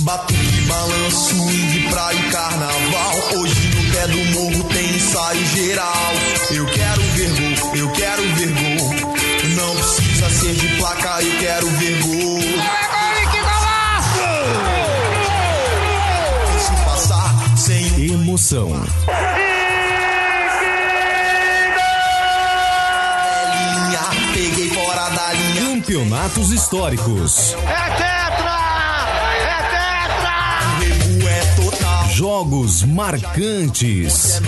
Batuque, balanço, swing, praia e carnaval. Hoje no pé do morro tem ensaio geral. Eu quero ver gol, eu quero ver gol. Não precisa ser de placa, eu quero ver gol. Deixa passar sem Emoção. linha. Peguei fora da linha. Campeonatos históricos. É Jogos marcantes.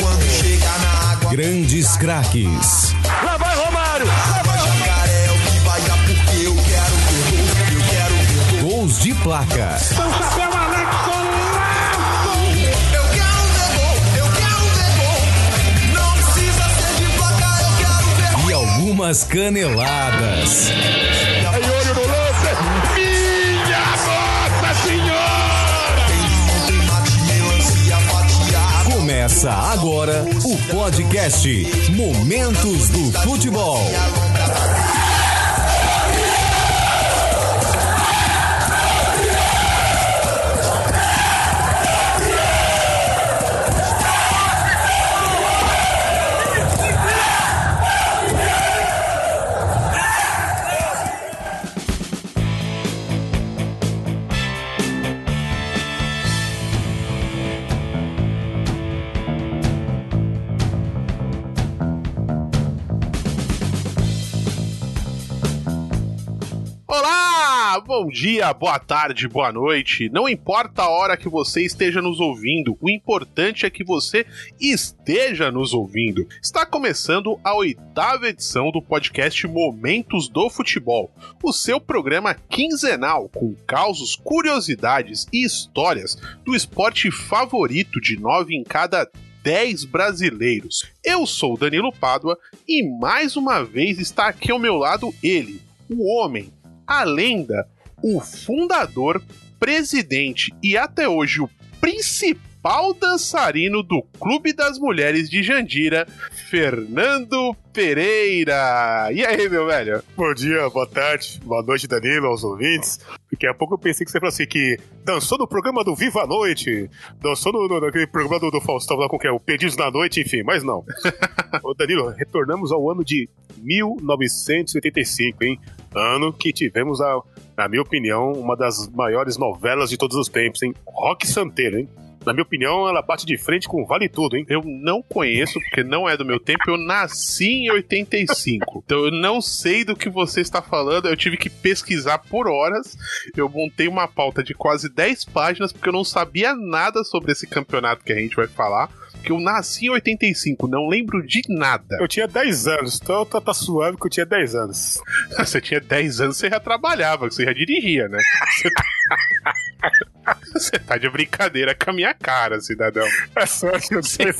Quando chega na água, Grandes craques. Lá vai Romário! Lá vai jacaré o que vai dar porque eu quero ver gol. Eu quero ver gol. Gols de placa. São Chapéu Alex Eu quero ver gol. Eu quero ver gol. Não precisa ser de placa, eu quero ver gol. E algumas caneladas. Aí olho no lance! Começa agora o podcast Momentos do Futebol. Dia, boa tarde, boa noite. Não importa a hora que você esteja nos ouvindo, o importante é que você esteja nos ouvindo. Está começando a oitava edição do podcast Momentos do Futebol, o seu programa quinzenal com causos, curiosidades e histórias do esporte favorito de nove em cada 10 brasileiros. Eu sou Danilo Pádua e mais uma vez está aqui ao meu lado ele, o homem, a lenda, o fundador, presidente e até hoje o principal dançarino do Clube das Mulheres de Jandira, Fernando Pereira. E aí, meu velho? Bom dia, boa tarde, boa noite, Danilo, aos ouvintes. Daqui a pouco eu pensei que você falou assim que dançou no programa do Viva a Noite, dançou no, no, naquele programa do, do Faustão lá com que é o Perdidos na Noite, enfim, mas não. Ô, Danilo, retornamos ao ano de 1985, hein? Ano que tivemos, a, na minha opinião, uma das maiores novelas de todos os tempos, hein? Rock Santeiro, hein? Na minha opinião, ela bate de frente com Vale Tudo, hein? Eu não conheço, porque não é do meu tempo. Eu nasci em 85. Então eu não sei do que você está falando. Eu tive que pesquisar por horas. Eu montei uma pauta de quase 10 páginas, porque eu não sabia nada sobre esse campeonato que a gente vai falar. Porque eu nasci em 85, não lembro de nada. Eu tinha 10 anos, então tá, tá suave que eu tinha 10 anos. Você tinha 10 anos, você já trabalhava, você já dirigia, né? Você tá... Você tá de brincadeira com a minha cara, cidadão. É sorte, eu sei.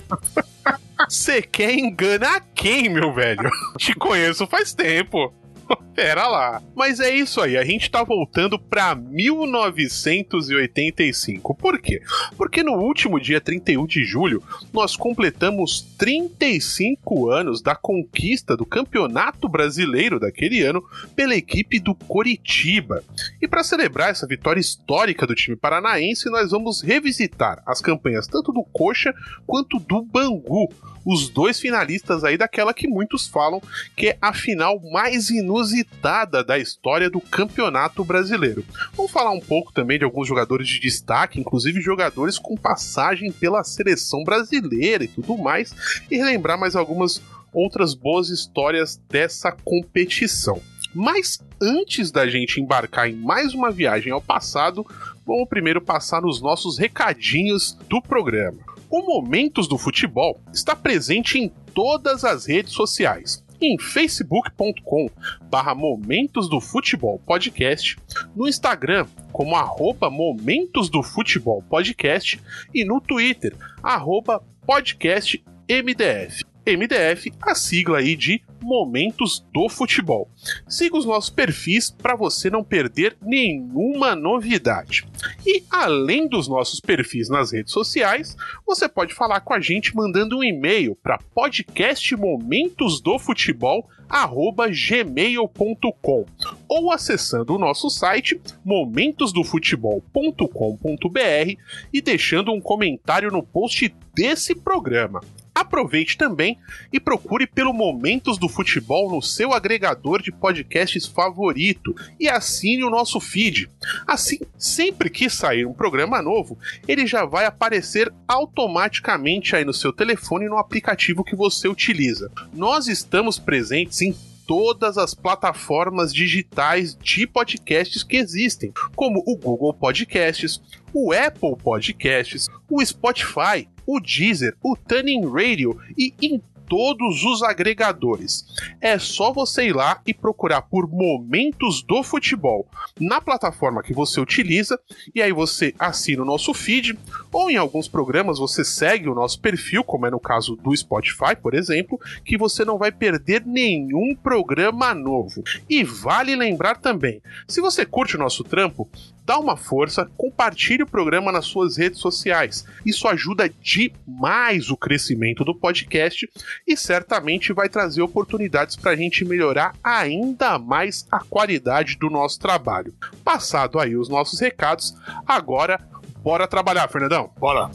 Você quer enganar quem, meu velho? Te conheço faz tempo. Pera lá. Mas é isso aí, a gente tá voltando pra 1985. Por quê? Porque no último dia 31 de julho, nós completamos 35 anos da conquista do Campeonato Brasileiro daquele ano pela equipe do Coritiba. E para celebrar essa vitória histórica do time paranaense, nós vamos revisitar as campanhas tanto do Coxa quanto do Bangu, os dois finalistas aí daquela que muitos falam que é a final mais inusitada da história do Campeonato Brasileiro. Vamos falar um pouco também de alguns jogadores de destaque, inclusive jogadores com passagem pela seleção brasileira e tudo mais, e relembrar mais algumas outras boas histórias dessa competição. Mas antes da gente embarcar em mais uma viagem ao passado, vamos primeiro passar nos nossos recadinhos do programa. O Momentos do Futebol está presente em todas as redes sociais. Em facebook.com barra Momentos do Futebol Podcast, no Instagram como arroba Momentos do Futebol Podcast e no Twitter, arroba podcast MDF. MDF, a sigla aí de Momentos do Futebol. Siga os nossos perfis para você não perder nenhuma novidade. E além dos nossos perfis nas redes sociais, você pode falar com a gente mandando um e-mail para podcastmomentosdofutebol@gmail.com ou acessando o nosso site momentosdofutebol.com.br e deixando um comentário no post desse programa. Aproveite também e procure pelo Momentos do Futebol no seu agregador de podcasts favorito e assine o nosso feed. Assim, sempre que sair um programa novo, ele já vai aparecer automaticamente aí no seu telefone no aplicativo que você utiliza. Nós estamos presentes em todas as plataformas digitais de podcasts que existem, como o Google Podcasts, o Apple Podcasts, o Spotify, o Deezer, o Tuning Radio e em todos os agregadores. É só você ir lá e procurar por Momentos do Futebol na plataforma que você utiliza e aí você assina o nosso feed ou em alguns programas você segue o nosso perfil, como é no caso do Spotify, por exemplo, que você não vai perder nenhum programa novo. E vale lembrar também, se você curte o nosso trampo, dá uma força, compartilhe o programa nas suas redes sociais. Isso ajuda demais o crescimento do podcast e certamente vai trazer oportunidades para a gente melhorar ainda mais a qualidade do nosso trabalho. Passado aí os nossos recados, agora bora trabalhar, Fernandão. Bora.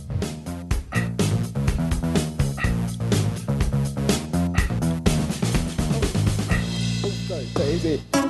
O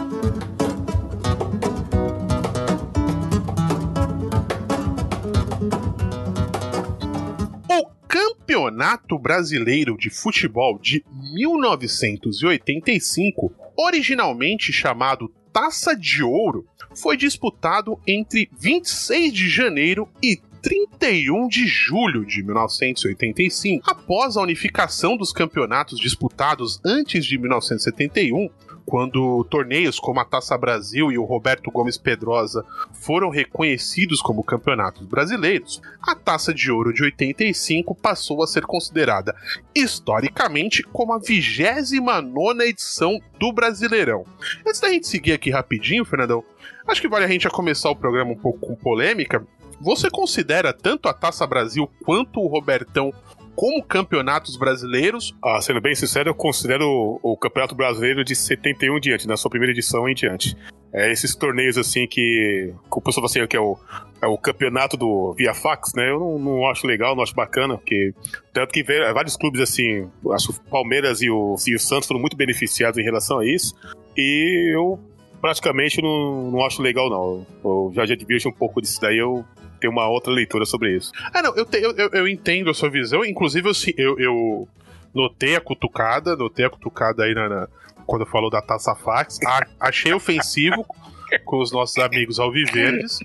Campeonato Brasileiro de Futebol de 1985, originalmente chamado Taça de Ouro, foi disputado entre 26 de janeiro e 31 de julho de 1985. Após a unificação dos campeonatos disputados antes de 1971, quando torneios como a Taça Brasil e o Roberto Gomes Pedrosa foram reconhecidos como campeonatos brasileiros, a Taça de Ouro de 85 passou a ser considerada historicamente como a 29 edição do Brasileirão. Antes da gente seguir aqui rapidinho, Fernandão, acho que vale a gente começar o programa um pouco com polêmica. Você considera tanto a Taça Brasil quanto o Robertão como campeonatos brasileiros? Ah, sendo bem sincero, eu considero o, Campeonato Brasileiro de 71 em diante, na sua primeira edição em diante. É esses torneios assim que, que o pessoal assim, que é o, é o campeonato do via fax, né? Eu não, não acho legal, não acho bacana, porque tanto que vários clubes assim, acho que o Palmeiras e o, e o Santos foram muito beneficiados em relação a isso. E eu praticamente não, não acho legal, não. Eu já já um pouco disso daí, eu tenho uma outra leitura sobre isso. Ah, não, eu, te- eu, eu- eu entendo a sua visão. Inclusive, eu, eu notei a cutucada, notei a cutucada aí na, na- quando falou da taça fax. A- achei ofensivo com os nossos amigos alviverdes.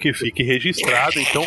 Que fique registrado. Então,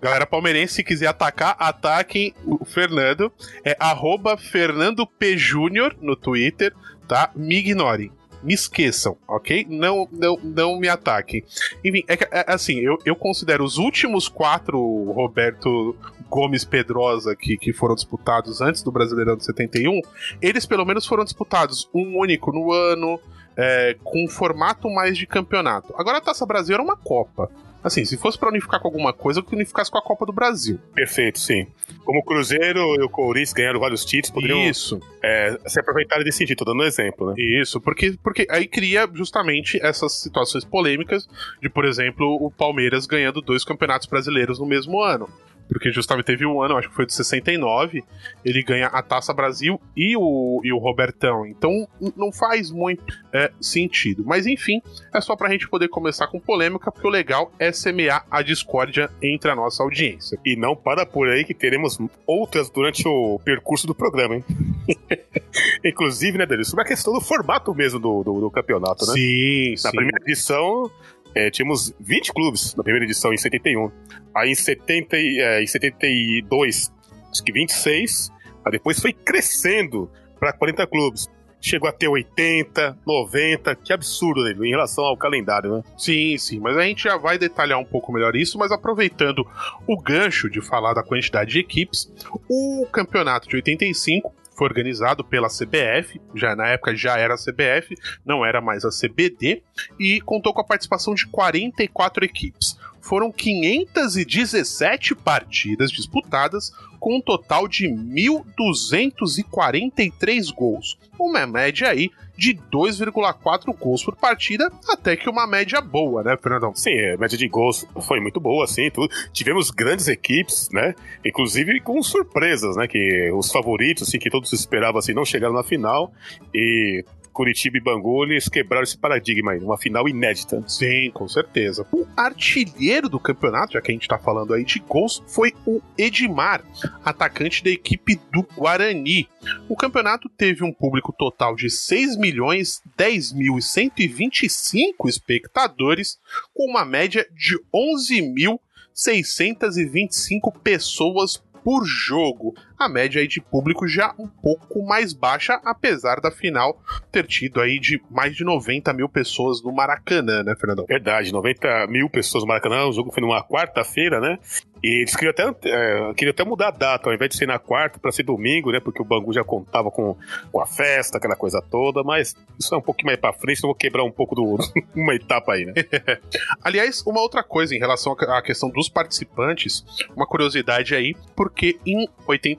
galera palmeirense, se quiser atacar, ataquem o Fernando. É arroba Fernando P. Júnior no Twitter, tá? Me ignorem. Me esqueçam, ok? Não, não, não me ataquem. Enfim, é, que, é, assim, eu, eu considero os últimos quatro Roberto Gomes Pedrosa que, que foram disputados antes do Brasileirão de 71, eles pelo menos foram disputados um único no ano, é, com um formato mais de campeonato. Agora a Taça Brasil era uma Copa. Assim, se fosse pra unificar com alguma coisa, que unificasse com a Copa do Brasil. Perfeito, sim. Como o Cruzeiro e o Corinthians ganharam vários títulos, poderiam Isso. é, se aproveitarem desse sentido, tô dando um exemplo, né? Isso, porque, porque aí cria justamente essas situações polêmicas de, por exemplo, o Palmeiras ganhando dois campeonatos brasileiros no mesmo ano. Porque justamente teve um ano, acho que foi de 69, ele ganha a Taça Brasil e o, e o Robertão. Então não faz muito é, sentido. Mas enfim, é só pra gente poder começar com polêmica, porque o legal é semear a discórdia entre a nossa audiência. E não para por aí que teremos outras durante o percurso do programa, hein? Inclusive, né, Danilo, sobre a questão do formato mesmo do, do, do campeonato, né? Sim, Na sim. primeira edição, é, tínhamos 20 clubes na primeira edição, em 71. Aí em, 70, e- é, em 72, acho que 26. Aí depois foi crescendo para 40 clubes. Chegou a ter 80, 90, que absurdo, né, em relação ao calendário, né? Sim, sim, mas a gente já vai detalhar um pouco melhor isso, mas aproveitando o gancho de falar da quantidade de equipes, o campeonato de 85 foi organizado pela CBF, já na época já era a CBF, não era mais a CBD, e contou com a participação de 44 equipes. Foram 517 partidas disputadas, com um total de 1.243 gols. Uma média aí de 2,4 gols por partida, até que uma média boa, né, Fernandão? Sim, a média de gols foi muito boa, assim. Tivemos grandes equipes, né? Inclusive com surpresas, né? Que os favoritos, assim, que todos esperavam, assim, não chegaram na final. E Curitiba e Bangu, eles quebraram esse paradigma aí, uma final inédita. Sim, com certeza. O artilheiro do campeonato, já que a gente tá falando aí de gols, foi o Edmar, atacante da equipe do Guarani. O campeonato teve um público total de 6 milhões 10 mil e 125 espectadores, com uma média de 11 mil 625 pessoas por jogo. A média aí de público já um pouco mais baixa, apesar da final ter tido aí de mais de 90 mil pessoas no Maracanã, né, Fernandão? Verdade, 90 mil pessoas no Maracanã, o jogo foi numa quarta-feira, né? E eles queriam até, é, queriam até mudar a data, ao invés de ser na quarta, para ser domingo, né? Porque o Bangu já contava com, com a festa, aquela coisa toda, mas isso é um pouquinho mais pra frente, então eu vou quebrar um pouco do uma etapa aí, né? Aliás, uma outra coisa em relação à questão dos participantes, uma curiosidade aí, porque em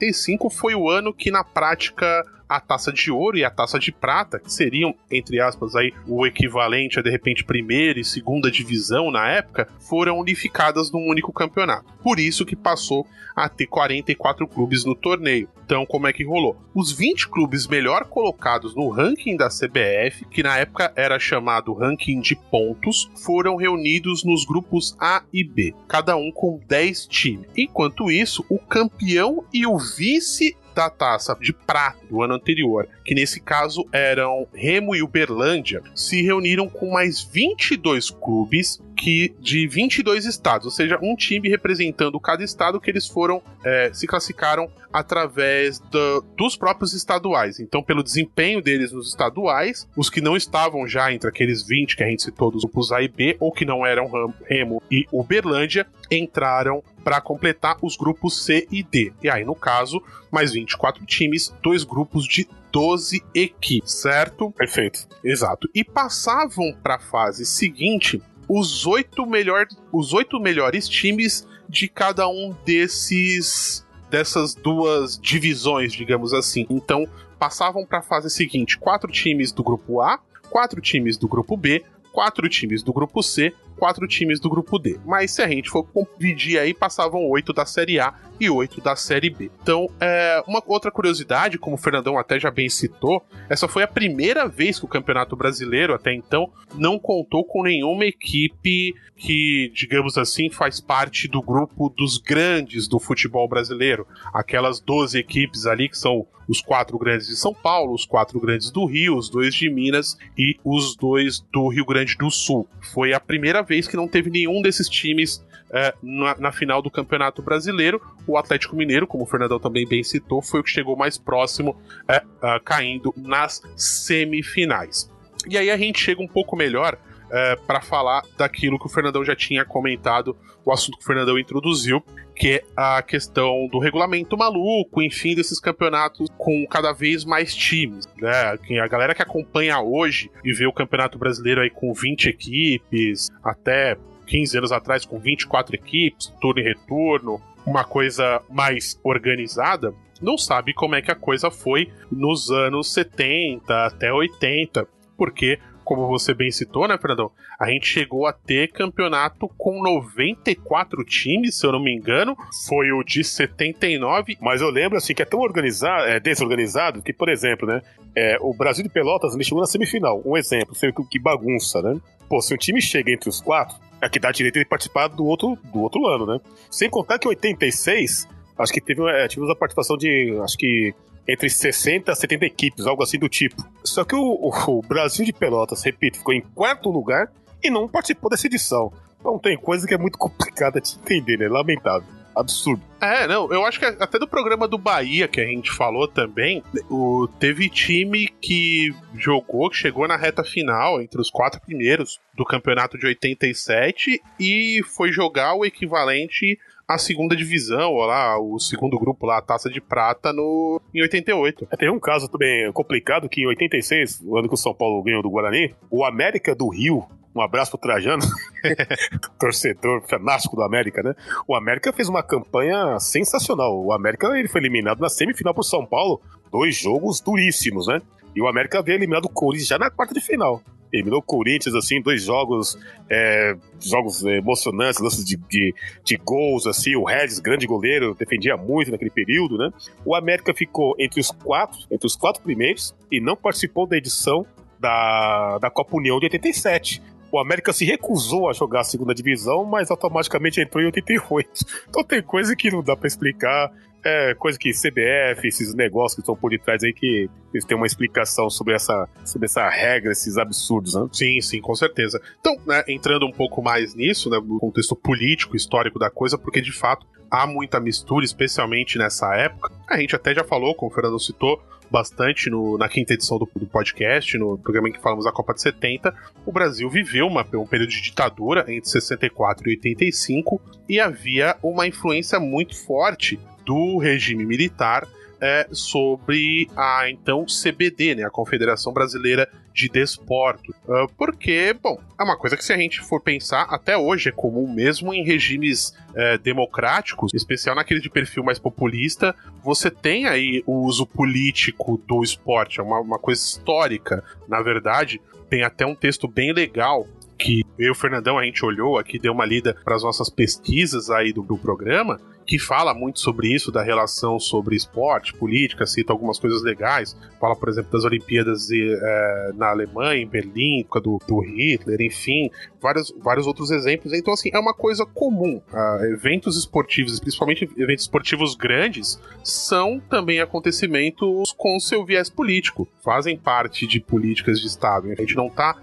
85 foi o ano que na prática a taça de ouro e a taça de prata, que seriam, entre aspas, aí, o equivalente a de repente primeira e segunda divisão na época, foram unificadas num único campeonato. Por isso que passou a ter 44 clubes no torneio. Então, como é que rolou? Os 20 clubes melhor colocados no ranking da CBF, que na época era chamado ranking de pontos, foram reunidos nos grupos A e B, cada um com 10 times. Enquanto isso, o campeão e o vice da taça de prata do ano anterior, que nesse caso eram Remo e Uberlândia, se reuniram com mais 22 clubes que de 22 estados, ou seja, um time representando cada estado que eles foram é, se classificaram através do, dos próprios estaduais. Então, pelo desempenho deles nos estaduais, os que não estavam já entre aqueles 20 que a gente citou dos grupos A e B, ou que não eram Remo e Uberlândia, entraram para completar os grupos C e D. E aí, no caso, mais 24 times, dois grupos de 12 equipes, certo? Perfeito. Exato. E passavam para a fase seguinte os oito, melhor, os oito melhores times de cada um desses dessas duas divisões, digamos assim. Então, passavam para a fase seguinte: quatro times do grupo A, quatro times do grupo B, quatro times do grupo C, quatro times do grupo D. Mas se a gente for dividir aí, passavam oito da Série A e oito da Série B. Então, é, uma outra curiosidade, como o Fernandão até já bem citou, essa foi a primeira vez que o Campeonato Brasileiro, até então, não contou com nenhuma equipe que, digamos assim, faz parte do grupo dos grandes do futebol brasileiro. Aquelas 12 equipes ali que são os quatro grandes de São Paulo, os quatro grandes do Rio, os dois de Minas e os dois do Rio Grande do Sul. Foi a primeira vez que não teve nenhum desses times é, na, na, final do Campeonato Brasileiro. O Atlético Mineiro, como o Fernandão também bem citou, foi o que chegou mais próximo, é, caindo nas semifinais. E aí a gente chega um pouco melhor é, para falar daquilo que o Fernandão já tinha comentado, o assunto que o Fernandão introduziu, que é a questão do regulamento maluco, enfim, desses campeonatos com cada vez mais times. Né? A galera que acompanha hoje e vê o Campeonato Brasileiro aí com 20 equipes, até 15 anos atrás com 24 equipes, turno e retorno, uma coisa mais organizada, não sabe como é que a coisa foi nos anos 70 até 80, porque como você bem citou, né, Fernandão? A gente chegou a ter campeonato com 94 times, se eu não me engano. Foi o de 79. Mas eu lembro, assim, que é tão organizado, é, desorganizado, que, por exemplo, né, é, o Brasil de Pelotas ele chegou na semifinal. Um exemplo, vê que bagunça, né? Pô, se um time chega entre os quatro, é que dá direito de participar do outro, do outro ano, né? Sem contar que em 86, acho que teve, é, tivemos a participação de, acho que entre 60 a 70 equipes, algo assim do tipo. Só que o, o, Brasil de Pelotas, repito, ficou em quarto lugar e não participou dessa edição. Então tem coisa que é muito complicada de entender, né? Lamentável. Absurdo. É, não, eu acho que até do programa do Bahia que a gente falou também, o, teve time que jogou, que chegou na reta final, entre os quatro primeiros do campeonato de 87 e foi jogar o equivalente a segunda divisão, ou lá, o segundo grupo lá, a Taça de Prata, no, em 88. É, Tem um caso também complicado que em 86, o ano que o São Paulo ganhou do Guarani, o América do Rio, um abraço pro Trajano, torcedor fanático do América, né? O América fez uma campanha sensacional. O América ele foi eliminado na semifinal pro São Paulo, dois jogos duríssimos, né? E o América havia eliminado o Corinthians já na quarta de final. Eliminou o Corinthians, assim, dois jogos, é, jogos é, emocionantes, lances de, de, de gols, assim. O Regis, grande goleiro, defendia muito naquele período, né? O América ficou entre os quatro, entre os quatro primeiros e não participou da edição da, da Copa União de 87. O América se recusou a jogar a segunda divisão, mas automaticamente entrou em 88. Então tem coisa que não dá pra explicar. É coisa que CBF, esses negócios que estão por detrás aí, que eles têm uma explicação sobre essa, sobre essa regra, esses absurdos, né? Sim, sim, com certeza. Então, né, entrando um pouco mais nisso, né, no contexto político, histórico da coisa, porque de fato há muita mistura, especialmente nessa época. A gente até já falou, como o Fernando citou, bastante no- na quinta edição do, do podcast, no programa em que falamos da Copa de 70. O Brasil viveu uma- um período de ditadura entre 64 e 85 e havia uma influência muito forte do regime militar é, sobre a então CBD, né, a Confederação Brasileira de Desporto. Ah, porque, bom, é uma coisa que se a gente for pensar, até hoje é comum mesmo em regimes é, democráticos, em especial naquele de perfil mais populista, você tem aí o uso político do esporte, é uma, uma coisa histórica, na verdade. Tem até um texto bem legal que eu e o Fernandão a gente olhou aqui, deu uma lida para as nossas pesquisas aí do, do programa, que fala muito sobre isso, da relação sobre esporte, política, cita algumas coisas legais. Fala, por exemplo, das Olimpíadas eh, na Alemanha, em Berlim, do, do Hitler, enfim, vários, vários outros exemplos. Então, assim, é uma coisa comum. Ah, eventos esportivos, principalmente eventos esportivos grandes, são também acontecimentos com seu viés político, fazem parte de políticas de Estado. A gente não está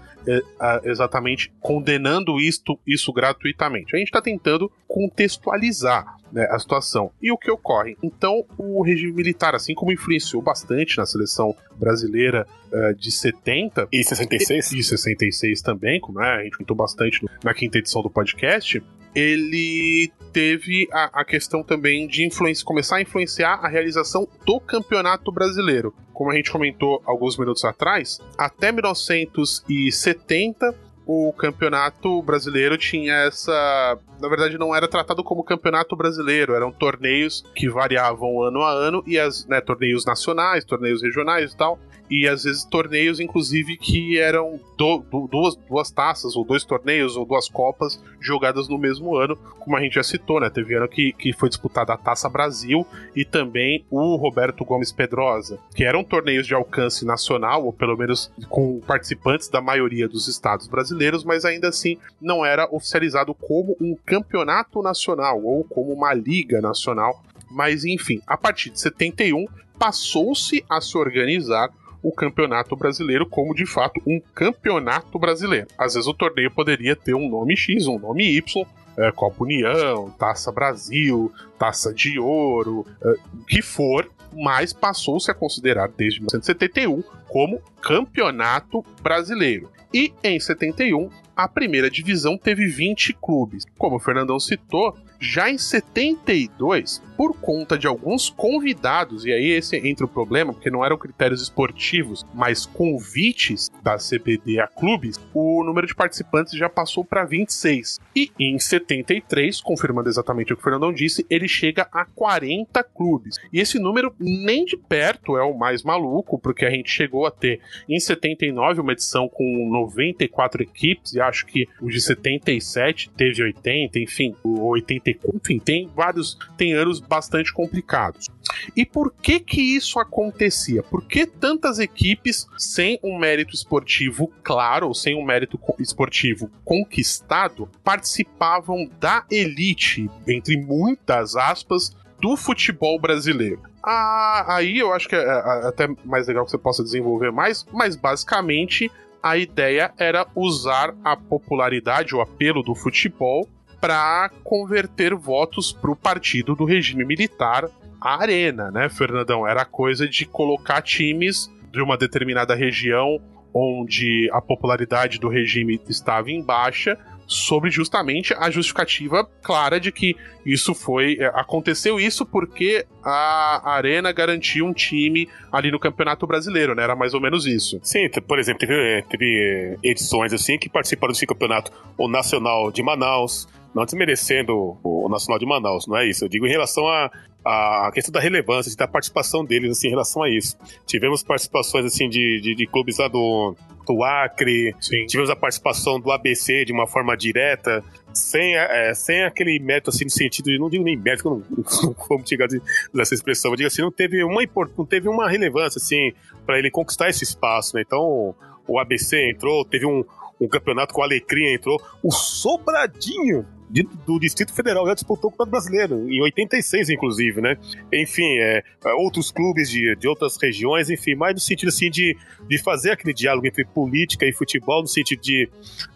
exatamente condenando isto, isso gratuitamente. A gente está tentando contextualizar né, a situação. E o que ocorre? Então, o regime militar, assim como influenciou bastante na seleção brasileira eh, de 70 E 66? e 66 também, como é, a gente comentou bastante na quinta edição do podcast, ele teve a, a questão também de influência, começar a influenciar a realização do campeonato brasileiro. Como a gente comentou alguns minutos atrás, até 1970 o campeonato brasileiro tinha essa. Na verdade, não era tratado como campeonato brasileiro, eram torneios que variavam ano a ano, e as né, torneios nacionais, torneios regionais e tal. E às vezes torneios, inclusive, que eram do- du- duas, duas taças, ou dois torneios, ou duas copas jogadas no mesmo ano, como a gente já citou, né? Teve ano que, que foi disputada a Taça Brasil e também o Roberto Gomes Pedrosa, que eram torneios de alcance nacional, ou pelo menos com participantes da maioria dos estados brasileiros, mas ainda assim não era oficializado como um campeonato nacional ou como uma liga nacional. Mas enfim, a partir de 71 passou-se a se organizar o campeonato brasileiro como de fato um campeonato brasileiro. Às vezes o torneio poderia ter um nome X, um nome Y, é, Copa União, Taça Brasil, Taça de Ouro, é, o que for, mas passou-se a considerar desde 1971 como campeonato brasileiro. E em 71, a primeira divisão teve 20 clubes. Como o Fernandão citou, já em 72, por conta de alguns convidados, e aí esse entra o problema, porque não eram critérios esportivos, mas convites da CBD a clubes, o número de participantes já passou para 26. E em 73, confirmando exatamente o que o Fernandão disse, ele chega a 40 clubes. E esse número nem de perto é o mais maluco, porque a gente chegou a ter em 79 uma edição com 94 equipes, e acho que o de 77 teve 80, enfim, o 84, enfim, tem vários, tem anos bastante complicados. E por que que isso acontecia? Por que tantas equipes sem um mérito esportivo claro, ou sem um mérito esportivo conquistado, participavam da elite, entre muitas aspas, do futebol brasileiro? Ah, aí eu acho que é, é, até mais legal que você possa desenvolver mais, mas basicamente a ideia era usar a popularidade, o apelo do futebol para converter votos para o partido do regime militar, a arena, né, Fernandão? Era coisa de colocar times de uma determinada região onde a popularidade do regime estava em baixa, sobre justamente a justificativa clara de que isso foi. é, aconteceu isso porque a Arena garantiu um time ali no Campeonato Brasileiro, né? Era mais ou menos isso. Sim, por exemplo, teve, eh, teve edições assim que participaram desse campeonato, o Nacional de Manaus, não desmerecendo o, o Nacional de Manaus, não é isso. Eu digo em relação a, a a questão da relevância, da participação deles assim, em relação a isso. Tivemos participações assim de, de, de clubes lá do, do Acre, Sim. tivemos a participação do ABC de uma forma direta, sem, eh, sem aquele mérito assim no sentido de, não digo nem mérito, não, não como chegar dessa expressão, eu digo assim, não teve uma não teve uma relevância assim para ele conquistar esse espaço, né? Então o ABC entrou, teve um, um campeonato com o Alecrim entrou, o Sobradinho de- do Distrito Federal já disputou o Campeonato Brasileiro, em 86, inclusive, né? Enfim, é, é, outros clubes de, de outras regiões, enfim, mais no sentido assim de, de fazer aquele diálogo entre política e futebol, no sentido de,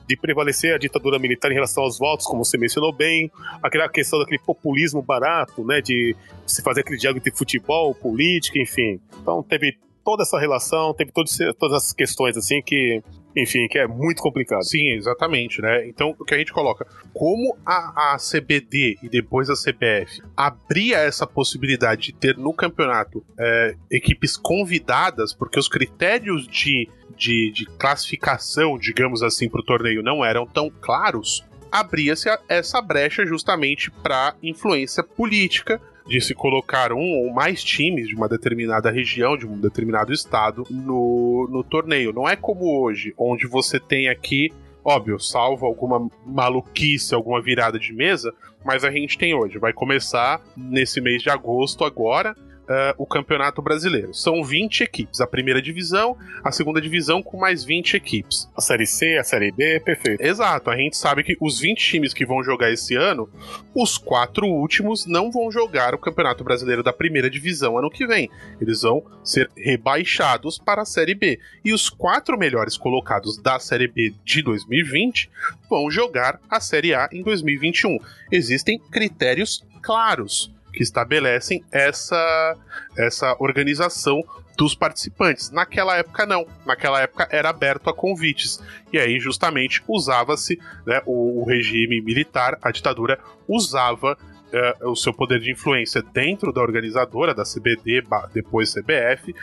de prevalecer a ditadura militar em relação aos votos, como você mencionou bem, aquela questão daquele populismo barato, né? De se fazer aquele diálogo entre futebol, política, enfim. Então teve toda essa relação, teve todas, todas essas questões assim que, enfim, que é muito complicado. Sim, exatamente, né? Então, o que a gente coloca, como a, a CBD e depois a CBF abria essa possibilidade de ter no campeonato é, equipes convidadas, porque os critérios de, de, de classificação, digamos assim, para o torneio não eram tão claros, abria-se essa brecha justamente para influência política de se colocar um ou mais times de uma determinada região, de um determinado estado no, no torneio. Não é como hoje, onde você tem aqui, óbvio, salvo alguma maluquice, alguma virada de mesa, mas a gente tem hoje. Vai começar nesse mês de agosto agora. Eh, o Campeonato Brasileiro. São 20 equipes. A primeira divisão, a segunda divisão com mais 20 equipes. A Série C, a Série D, perfeito. Exato, a gente sabe que os 20 times que vão jogar esse ano, os quatro últimos não vão jogar o Campeonato Brasileiro da primeira divisão ano que vem. Eles vão ser rebaixados para a Série B. E os quatro melhores colocados da Série B de 2020 vão jogar a Série A em 2021. Existem critérios claros que estabelecem essa, essa organização dos participantes. Naquela época, não. Naquela época era aberto a convites. E aí, justamente, usava-se né, o, o regime militar, a ditadura, usava eh, o seu poder de influência dentro da organizadora, da CBD, depois CBF,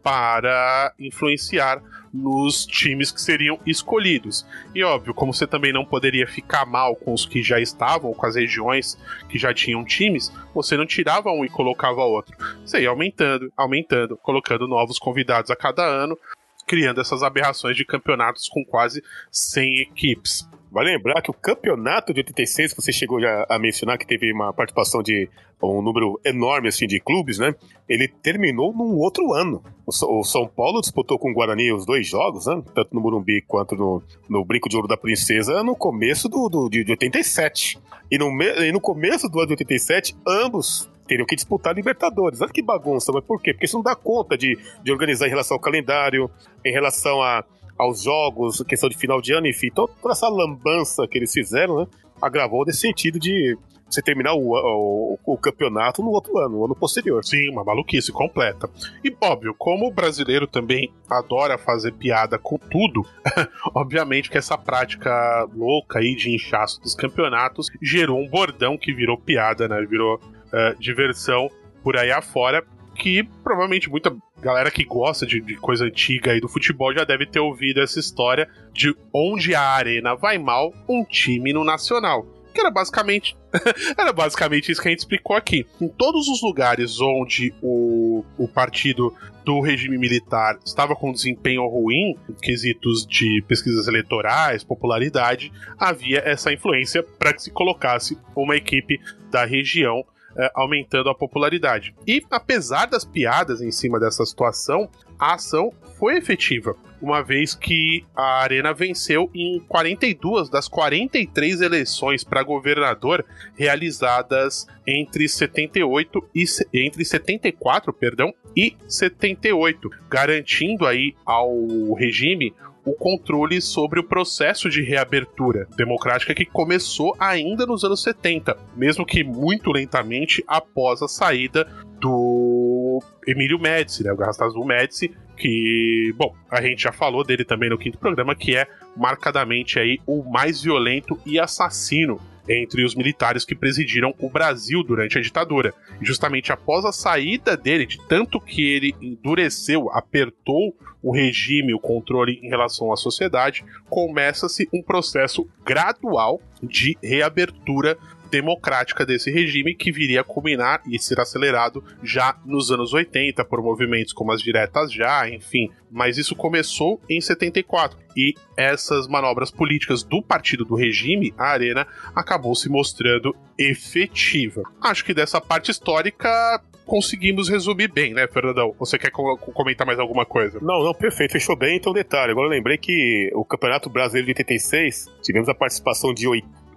para influenciar nos times que seriam escolhidos. E óbvio, como você também não poderia ficar mal com os que já estavam, com as regiões que já tinham times, você não tirava um e colocava outro. Você ia aumentando, aumentando, colocando novos convidados a cada ano, criando essas aberrações de campeonatos com quase 100 equipes. Vale lembrar que o campeonato de 86, que você chegou já a mencionar, que teve uma participação de um número enorme assim, de clubes, né? Ele terminou num outro ano. O São Paulo disputou com o Guarani os dois jogos, né? Tanto no Morumbi quanto no, no Brinco de Ouro da Princesa, no começo do, do- de, de 87. E no, e no começo do ano de 87, ambos teriam que disputar Libertadores. Olha que bagunça, mas por quê? Porque isso não dá conta de, de organizar em relação ao calendário, em relação a, aos jogos, questão de final de ano, enfim, to- toda essa lambança que eles fizeram, né, agravou nesse sentido de você terminar o, o, o campeonato no outro ano, no ano posterior. Sim, uma maluquice completa. E óbvio, como o brasileiro também adora fazer piada com tudo, obviamente que essa prática louca aí de inchaço dos campeonatos gerou um bordão que virou piada, né? Virou eh, diversão por aí afora. Que provavelmente muita galera que gosta de, de coisa antiga aí do futebol já deve ter ouvido essa história de onde a arena vai mal, um time no nacional. Que era basicamente era basicamente isso que a gente explicou aqui. Em todos os lugares onde o, o partido do regime militar estava com desempenho ruim, em quesitos de pesquisas eleitorais, popularidade, havia essa influência para que se colocasse uma equipe da região eh, aumentando a popularidade. E apesar das piadas em cima dessa situação, a ação foi efetiva, uma vez que a Arena venceu em 42 das 43 eleições para governador realizadas entre 78 e entre 74, perdão, e 78, garantindo aí ao regime o controle sobre o processo de reabertura democrática que começou ainda nos anos 70, mesmo que muito lentamente após a saída do Emílio Médici, né, o Garrastazu Médici, que, bom, a gente já falou dele também no quinto programa, que é marcadamente aí o mais violento e assassino entre os militares que presidiram o Brasil durante a ditadura. E justamente após a saída dele, de tanto que ele endureceu, apertou o regime, o controle em relação à sociedade, começa-se um processo gradual de reabertura democrática desse regime que viria a culminar e ser acelerado já nos anos 80 por movimentos como as diretas já, enfim. Mas isso começou em 74 e essas manobras políticas do partido do regime, a Arena, acabou se mostrando efetiva. Acho que dessa parte histórica conseguimos resumir bem, né, Fernandão? Você quer co comentar mais alguma coisa? Não, não, perfeito, fechou bem. Então, detalhe, agora eu lembrei que o Campeonato Brasileiro de 86, tivemos a participação de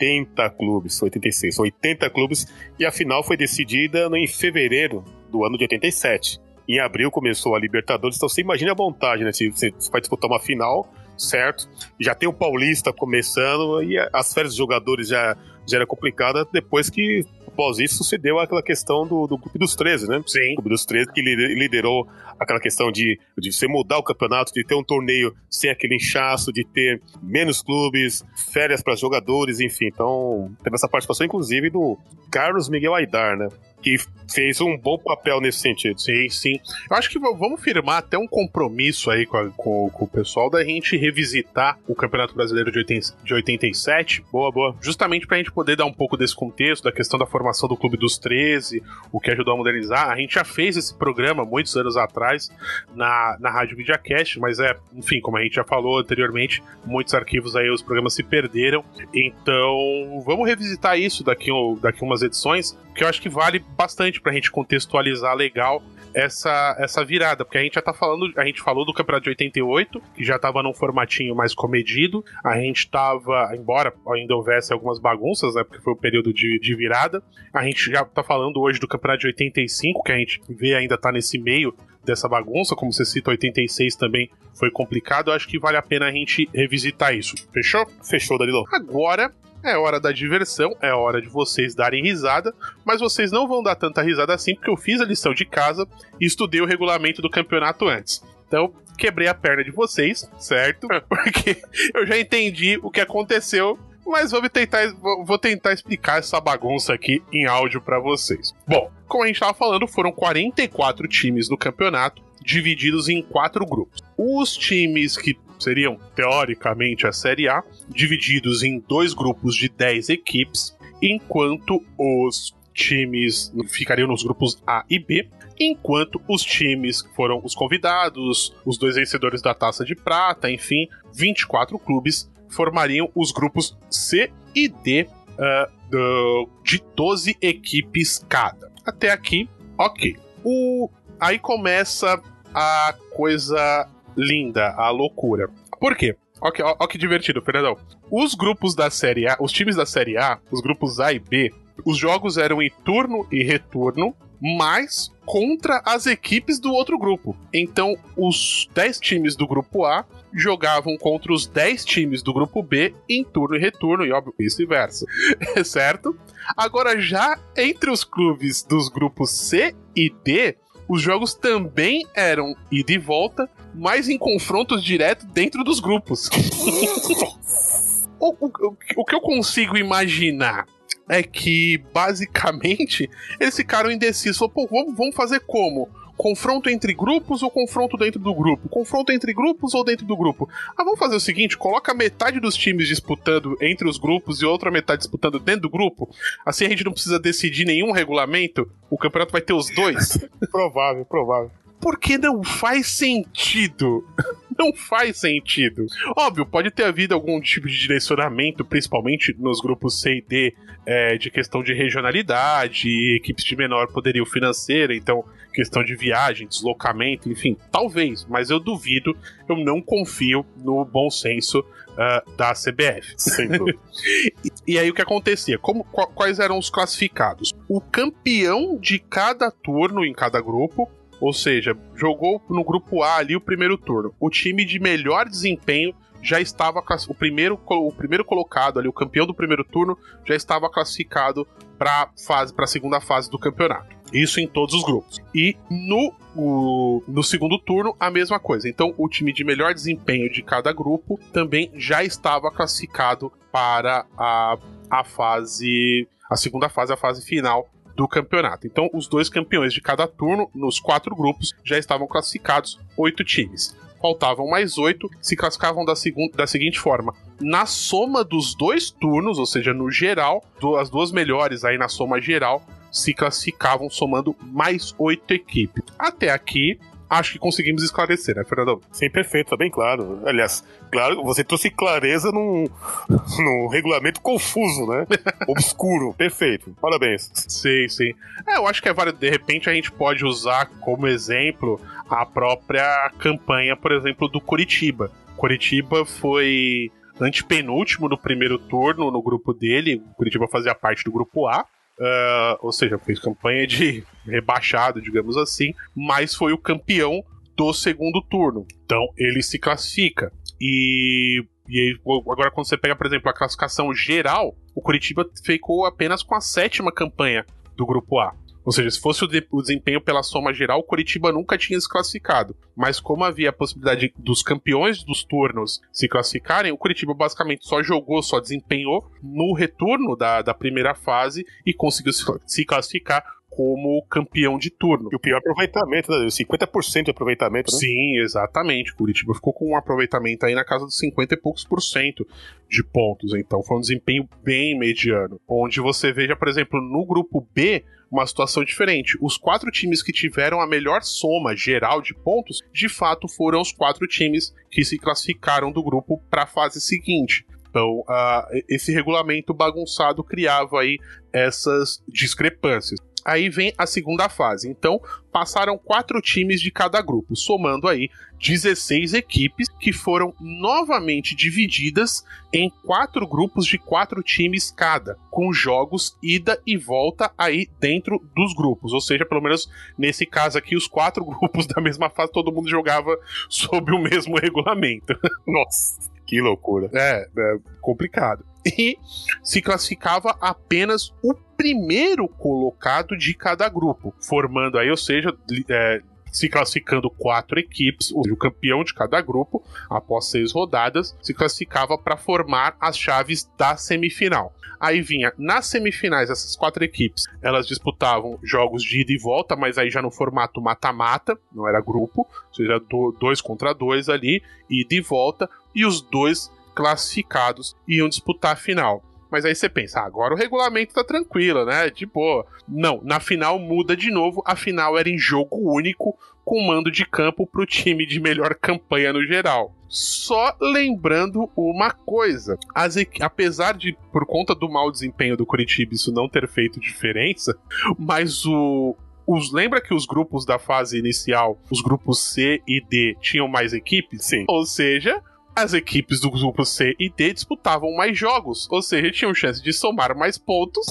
80 clubes, 86, 80 clubes, e a final foi decidida em fevereiro do ano de 87. Em abril começou a Libertadores, então você imagina a vontade, né? Você vai disputar uma final, certo? Já tem o Paulista começando e as férias dos jogadores já, já era complicada depois que após isso sucedeu aquela questão do, do Clube dos 13, né? Sim. O Clube dos 13 que liderou aquela questão de, de você mudar o campeonato, de ter um torneio sem aquele inchaço, de ter menos clubes, férias para jogadores, enfim. Então, teve essa participação, inclusive, do Carlos Miguel Aidar, né? Que fez um bom papel nesse sentido. Sim, sim. Eu acho que vamos firmar até um compromisso aí com, a, com, com, o pessoal da gente revisitar o Campeonato Brasileiro de, 80, de 87. Boa, boa. Justamente pra gente poder dar um pouco desse contexto, da questão da formação do Clube dos 13, o que ajudou a modernizar. A gente já fez esse programa muitos anos atrás na, na Rádio MediaCast, mas é, enfim, como a gente já falou anteriormente, muitos arquivos aí, os programas se perderam. Então, vamos revisitar isso daqui, daqui umas edições, que eu acho que vale bastante pra gente contextualizar legal essa, essa virada, porque a gente já tá falando, a gente falou do campeonato de 88, que já tava num formatinho mais comedido, a gente tava, embora ainda houvesse algumas bagunças, né, porque foi o período de, de virada, a gente já tá falando hoje do campeonato de 85, que a gente vê ainda tá nesse meio dessa bagunça, como você cita, 86 também foi complicado, eu acho que vale a pena a gente revisitar isso. Fechou? Fechou, Danilo. Agora é hora da diversão, é hora de vocês darem risada, mas vocês não vão dar tanta risada assim porque eu fiz a lição de casa e estudei o regulamento do campeonato antes. Então, quebrei a perna de vocês, certo? Porque eu já entendi o que aconteceu, mas vou tentar, vou tentar explicar essa bagunça aqui em áudio para vocês. Bom, como a gente estava falando, foram 44 times no campeonato, divididos em quatro grupos. Os times que seriam, teoricamente, a Série A, divididos em dois grupos de 10 equipes, enquanto os times ficariam nos grupos A e B, enquanto os times que foram os convidados, os dois vencedores da Taça de Prata, enfim, 24 clubes, formariam os grupos C e D uh, do, de 12 equipes cada. Até aqui, ok. O, aí começa a coisa linda, a loucura. Por quê? Ó que, ó, ó que divertido, Fernandão. Os grupos da Série A, os times da Série A, os grupos A e B, os jogos eram em turno e retorno, mas contra as equipes do outro grupo. Então, os 10 times do grupo A jogavam contra os 10 times do grupo B em turno e retorno, e óbvio, vice-versa. certo? Agora, já entre os clubes dos grupos C e D, os jogos também eram ida e volta, mas em confrontos diretos dentro dos grupos. o, o, o que eu consigo imaginar é que, basicamente, eles ficaram indecisos. Falaram, pô, vamos, vamos fazer como? Confronto entre grupos ou confronto dentro do grupo? Confronto entre grupos ou dentro do grupo? Ah, vamos fazer o seguinte: coloca metade dos times disputando entre os grupos e outra metade disputando dentro do grupo. Assim a gente não precisa decidir nenhum regulamento. O campeonato vai ter os dois. provável, provável. Porque não faz sentido. Não faz sentido. Óbvio, pode ter havido algum tipo de direcionamento, principalmente nos grupos C e D, é, de questão de regionalidade, equipes de menor poderio financeiro, então questão de viagem, deslocamento, enfim, talvez, mas eu duvido, eu não confio no bom senso uh, da CBF. e, e, aí o que acontecia? Como, quais eram os classificados? O campeão de cada turno em cada grupo ou seja, jogou no grupo A ali o primeiro turno. O time de melhor desempenho já estava o primeiro, o primeiro colocado ali, o campeão do primeiro turno, já estava classificado para fase, para a segunda fase do campeonato. Isso em todos os grupos. E no, o- no segundo turno, a mesma coisa. Então, o time de melhor desempenho de cada grupo também já estava classificado para a, a fase. A segunda fase, a fase final do campeonato. Então, os dois campeões de cada turno, nos quatro grupos, já estavam classificados, oito times. Faltavam mais oito, se classificavam da, da seguinte forma: na soma dos dois turnos, ou seja, no geral, as duas melhores aí na soma geral, se classificavam somando mais oito equipes. Até aqui, acho que conseguimos esclarecer, né, Fernandão? Sim, perfeito, tá bem claro. Aliás, claro, você trouxe clareza num, num regulamento confuso, né? Obscuro. Perfeito. Parabéns. Sim, sim. É, eu acho que é válido. De repente a gente pode usar como exemplo a própria campanha, por exemplo, do Curitiba. Curitiba foi antepenúltimo no primeiro turno no grupo dele. O Curitiba fazia parte do grupo A. ah, ou seja, fez campanha de rebaixado, digamos assim, mas foi o campeão do segundo turno. Então ele se classifica. E, e aí, agora, quando você pega, por exemplo, a classificação geral, o Curitiba ficou apenas com a sétima campanha do grupo A. Ou seja, se fosse o, de- o desempenho pela soma geral, o Curitiba nunca tinha se classificado. Mas como havia a possibilidade dos campeões dos turnos se classificarem, o Curitiba basicamente só jogou, só desempenhou no retorno da, da primeira fase e conseguiu se, se classificar como campeão de turno. E o pior aproveitamento, né? 50% de aproveitamento, né? Sim, exatamente. Curitiba ficou com um aproveitamento aí na casa dos 50 e poucos por cento de pontos. Então foi um desempenho bem mediano. Onde você veja, por exemplo, no grupo B, uma situação diferente. Os quatro times que tiveram a melhor soma geral de pontos, de fato foram os quatro times que se classificaram do grupo para a fase seguinte. Então, ah, esse regulamento bagunçado criava aí essas discrepâncias. Aí vem a segunda fase. Então, passaram quatro times de cada grupo, somando aí 16 equipes que foram novamente divididas em quatro grupos de quatro times cada, com jogos ida e volta aí dentro dos grupos. Ou seja, pelo menos nesse caso aqui, os quatro grupos da mesma fase, todo mundo jogava sob o mesmo regulamento. Nossa, que loucura. É, é complicado. E se classificava apenas o primeiro colocado de cada grupo, formando aí, ou seja, é, se classificando quatro equipes, o campeão de cada grupo, após seis rodadas, se classificava para formar as chaves da semifinal. Aí vinha nas semifinais essas quatro equipes, elas disputavam jogos de ida e volta, mas aí já no formato mata-mata, não era grupo, ou seja, do- dois contra dois ali, ida e volta, e os dois classificados iam disputar a final. Mas aí você pensa, ah, agora o regulamento tá tranquilo, né? De boa. Não, na final muda de novo. A final era em jogo único, com mando de campo pro time de melhor campanha no geral. Só lembrando uma coisa: as apesar de, por conta do mau desempenho do Curitiba, isso não ter feito diferença, mas o, os, lembra que os grupos da fase inicial, os grupos C e D, tinham mais equipes? Sim. Ou seja, as equipes do grupo C e D disputavam mais jogos. Ou seja, tinham chance de somar mais pontos,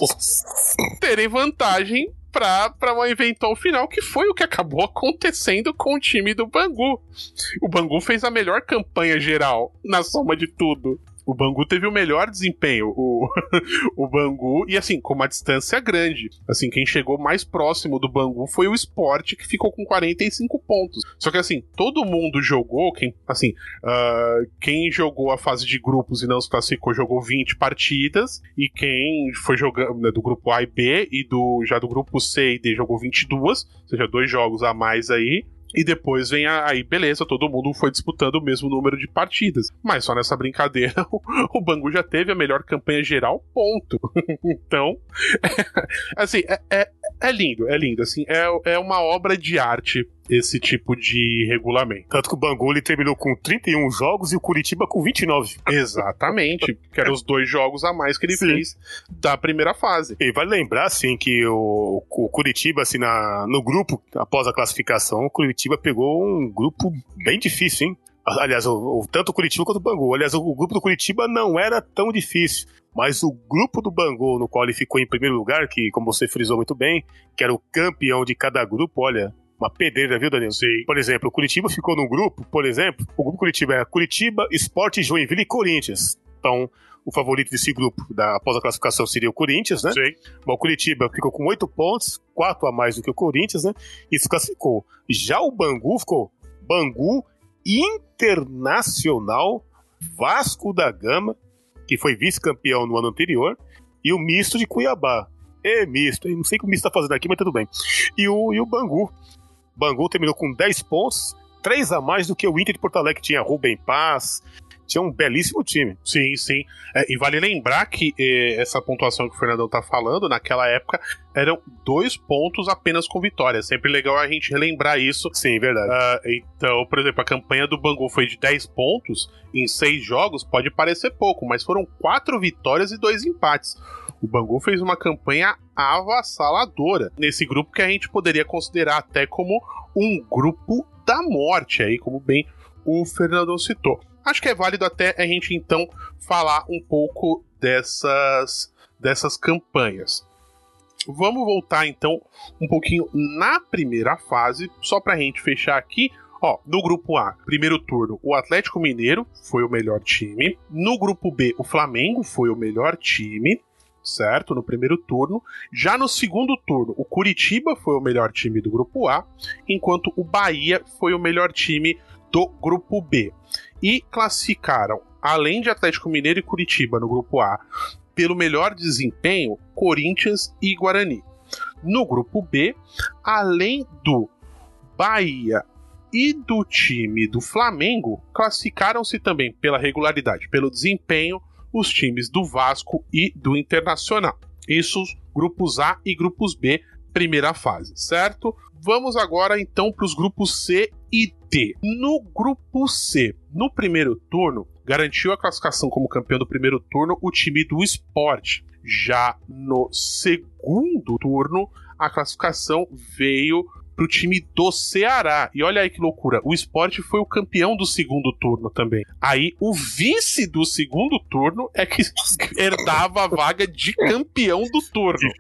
terem vantagem para uma eventual final, que foi o que acabou acontecendo com o time do Bangu. O Bangu fez a melhor campanha geral na soma de tudo. O Bangu teve o melhor desempenho. O, o Bangu, e assim, com uma distância grande. Assim, quem chegou mais próximo do Bangu foi o Sport, que ficou com 45 pontos. Só que assim, todo mundo jogou, quem, assim, ah, quem jogou a fase de grupos e não se classificou jogou 20 partidas. E quem foi jogando né, do grupo A e B e do já do grupo C e D jogou 22, ou seja, dois jogos a mais aí. E depois vem a- aí, beleza, todo mundo foi disputando o mesmo número de partidas. Mas só nessa brincadeira, o, o Bangu já teve a melhor campanha geral, ponto. então, assim, é, é, é lindo, é lindo. Assim, é, é uma obra de arte esse tipo de regulamento. Tanto que o Bangu ele terminou com 31 jogos e o Curitiba com 29. Exatamente, que eram os dois jogos a mais que ele Sim. fez da primeira fase. E vale lembrar, assim, que o, o Curitiba, assim, na, no grupo, após a classificação, o Curitiba pegou um grupo bem difícil, hein? Aliás, o, o- tanto o Curitiba quanto o Bangu. Aliás, o, o grupo do Curitiba não era tão difícil. Mas o grupo do Bangu, no qual ele ficou em primeiro lugar, que, como você frisou muito bem, que era o campeão de cada grupo, olha, uma pedreira, viu, Danilo? Sim. Por exemplo, o Curitiba ficou num grupo, por exemplo, o grupo Curitiba é Curitiba, Esporte, Joinville e Corinthians. Então, o favorito desse grupo da, após a classificação seria o Corinthians, né? Sim. Bom, o Curitiba ficou com oito pontos, quatro a mais do que o Corinthians, né? E se classificou. Já o Bangu ficou Bangu Internacional Vasco da Gama, que foi vice-campeão no ano anterior, e o misto de Cuiabá. É misto, não sei o que o misto tá fazendo aqui, mas tudo bem. E o, e o Bangu. Bangu terminou com 10 pontos, 3 a mais do que o Inter de Porto Alegre, que tinha Rubem Paz, tinha um belíssimo time. Sim, sim. É, e vale lembrar que eh, essa pontuação que o Fernandão tá falando, naquela época, eram dois pontos apenas com vitória. É sempre legal a gente relembrar isso. Sim, verdade. Ah, então, por exemplo, a campanha do Bangu foi de 10 pontos em seis jogos, pode parecer pouco, mas foram quatro vitórias e dois empates. O Bangu fez uma campanha avassaladora nesse grupo que a gente poderia considerar até como um grupo da morte, aí, como bem o Fernandão citou. Acho que é válido até a gente então falar um pouco dessas, dessas campanhas. Vamos voltar então um pouquinho na primeira fase, só pra gente fechar aqui. Ó, no grupo A, primeiro turno, o Atlético Mineiro foi o melhor time. No grupo B, o Flamengo foi o melhor time, certo? No primeiro turno. Já no segundo turno, o Curitiba foi o melhor time do grupo A, enquanto o Bahia foi o melhor time do grupo B. E classificaram, além de Atlético Mineiro e Curitiba no grupo A, pelo melhor desempenho, Corinthians e Guarani. No grupo B, além do Bahia e do time do Flamengo, classificaram-se também pela regularidade, pelo desempenho, os times do Vasco e do Internacional. Isso, grupos A e grupos B, primeira fase, certo? Vamos agora então para os grupos C e D. No grupo C, no primeiro turno, garantiu a classificação como campeão do primeiro turno o time do esporte. Já no segundo turno, a classificação veio pro time do Ceará. E olha aí que loucura, o esporte foi o campeão do segundo turno também. Aí o vice do segundo turno é que herdava a vaga de campeão do turno.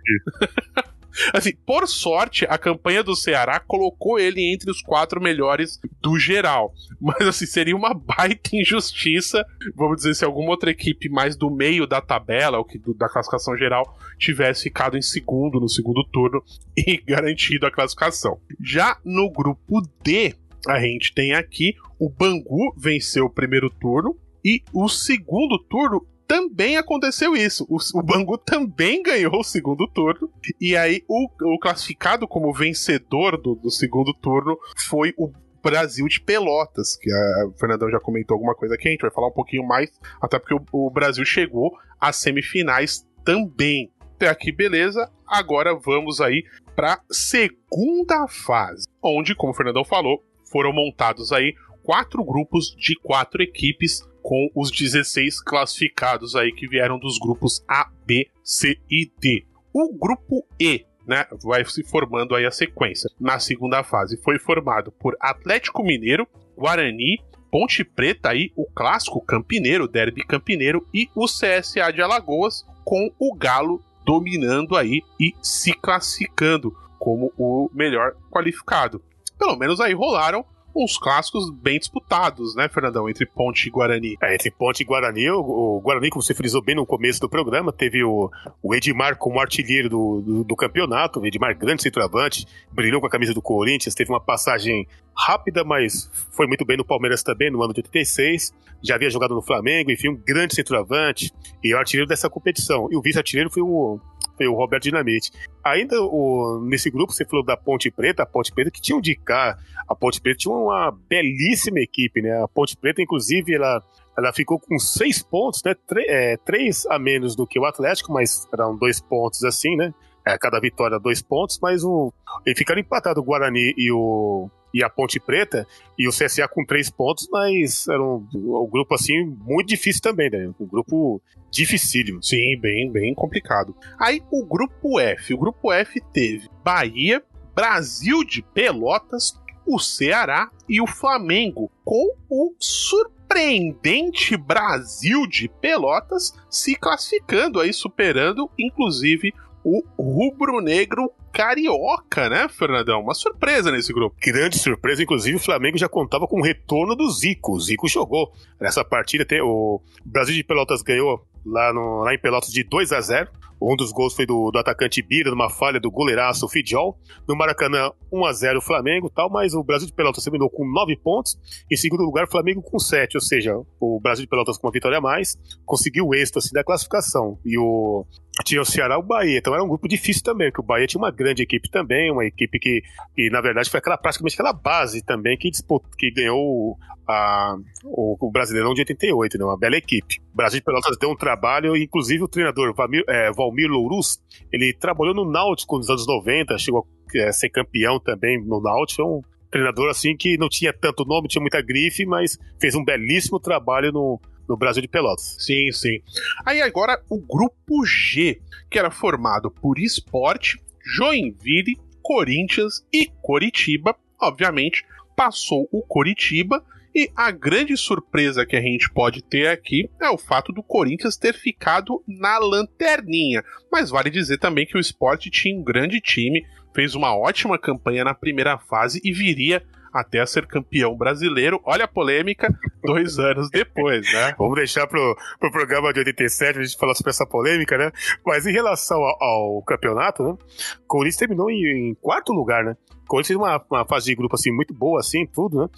Assim, por sorte, a campanha do Ceará colocou ele entre os quatro melhores do geral. Mas, assim, seria uma baita injustiça, vamos dizer, se alguma outra equipe mais do meio da tabela, ou que do- da classificação geral, tivesse ficado em segundo no segundo turno e garantido a classificação. Já no grupo D, a gente tem aqui o Bangu venceu o primeiro turno e o segundo turno também aconteceu isso. O, o Bangu também ganhou o segundo turno. E aí, o, o classificado como vencedor do, do segundo turno foi o Brasil de Pelotas, que a, o Fernandão já comentou alguma coisa aqui, a gente vai falar um pouquinho mais, até porque o, o Brasil chegou às semifinais também. Até aqui, beleza. Agora vamos aí para segunda fase, onde, como o Fernandão falou, foram montados aí quatro grupos de quatro equipes com os 16 classificados aí que vieram dos grupos A, B, C e D. O grupo E, né, vai se formando aí a sequência. Na segunda fase foi formado por Atlético Mineiro, Guarani, Ponte Preta aí, o clássico campineiro, derby campineiro e o CSA de Alagoas com o Galo dominando aí e se classificando como o melhor qualificado. Pelo menos aí rolaram uns clássicos bem disputados, né, Fernandão, entre Ponte e Guarani. É, entre Ponte e Guarani, o, o Guarani, como você frisou bem no começo do programa, teve o, o Edmar como artilheiro do, do, do campeonato, o Edmar, grande centroavante, brilhou com a camisa do Corinthians, teve uma passagem rápida, mas foi muito bem no Palmeiras também, no ano de 86, já havia jogado no Flamengo, enfim, um grande centroavante, e o artilheiro dessa competição. E o vice-artilheiro foi o, o Roberto Dinamite. Ainda o, nesse grupo, você falou da Ponte Preta, a Ponte Preta que tinha um de cá, a Ponte Preta tinha uma belíssima equipe, né? A Ponte Preta, inclusive, ela, ela ficou com seis pontos, né? É, três a menos do que o Atlético, mas eram dois pontos assim, né? É, cada vitória dois pontos, mas o. E ficaram empatados o Guarani e o. E a Ponte Preta e o CSA com três pontos, mas era um, um grupo assim muito difícil também, né? Um grupo dificílimo. Sim, bem, bem complicado. Aí o grupo F. O grupo F teve Bahia, Brasil de Pelotas, o Ceará e o Flamengo, com o surpreendente Brasil de Pelotas se classificando aí, superando inclusive o rubro-negro carioca, né, Fernandão? Uma surpresa nesse grupo. Grande surpresa, inclusive o Flamengo já contava com o retorno do Zico. O Zico jogou nessa partida. O Brasil de Pelotas ganhou lá, no, lá em Pelotas de 2 a 0 um dos gols foi do, do atacante Bira, numa falha do goleiraço Fidjol. No Maracanã, 1 a 0 Flamengo tal, mas o Brasil de Pelotas terminou com 9 pontos. Em segundo lugar, o Flamengo com 7, ou seja, o Brasil de Pelotas com uma vitória a mais, conseguiu o êxito assim, da classificação. E o tinha o Ceará o Bahia, então era um grupo difícil também, porque o Bahia tinha uma grande equipe também, uma equipe que, que na verdade, foi aquela praticamente aquela base também que, disputou, que ganhou a, o, o Brasileirão de 88, né, uma bela equipe. O Brasil de Pelotas deu um trabalho, inclusive o treinador é, Valmir Lourus, ele trabalhou no Náutico nos anos 90, chegou a é, ser campeão também no Náutico, é um treinador assim que não tinha tanto nome, tinha muita grife, mas fez um belíssimo trabalho no, no Brasil de Pelotas. Sim, sim. Aí agora o grupo G, que era formado por Esporte, Joinville, Corinthians e Coritiba. Obviamente, passou o Coritiba. E a grande surpresa que a gente pode ter aqui é o fato do Corinthians ter ficado na lanterninha. Mas vale dizer também que o esporte tinha um grande time, fez uma ótima campanha na primeira fase e viria até a ser campeão brasileiro. Olha a polêmica, dois anos depois, né? Vamos deixar pro, pro programa de 87 a gente falar sobre essa polêmica, né? Mas em relação ao, ao campeonato, né? O Corinthians terminou em, em quarto lugar, né? O Corinthians uma, uma fase de grupo assim muito boa, assim, tudo, né?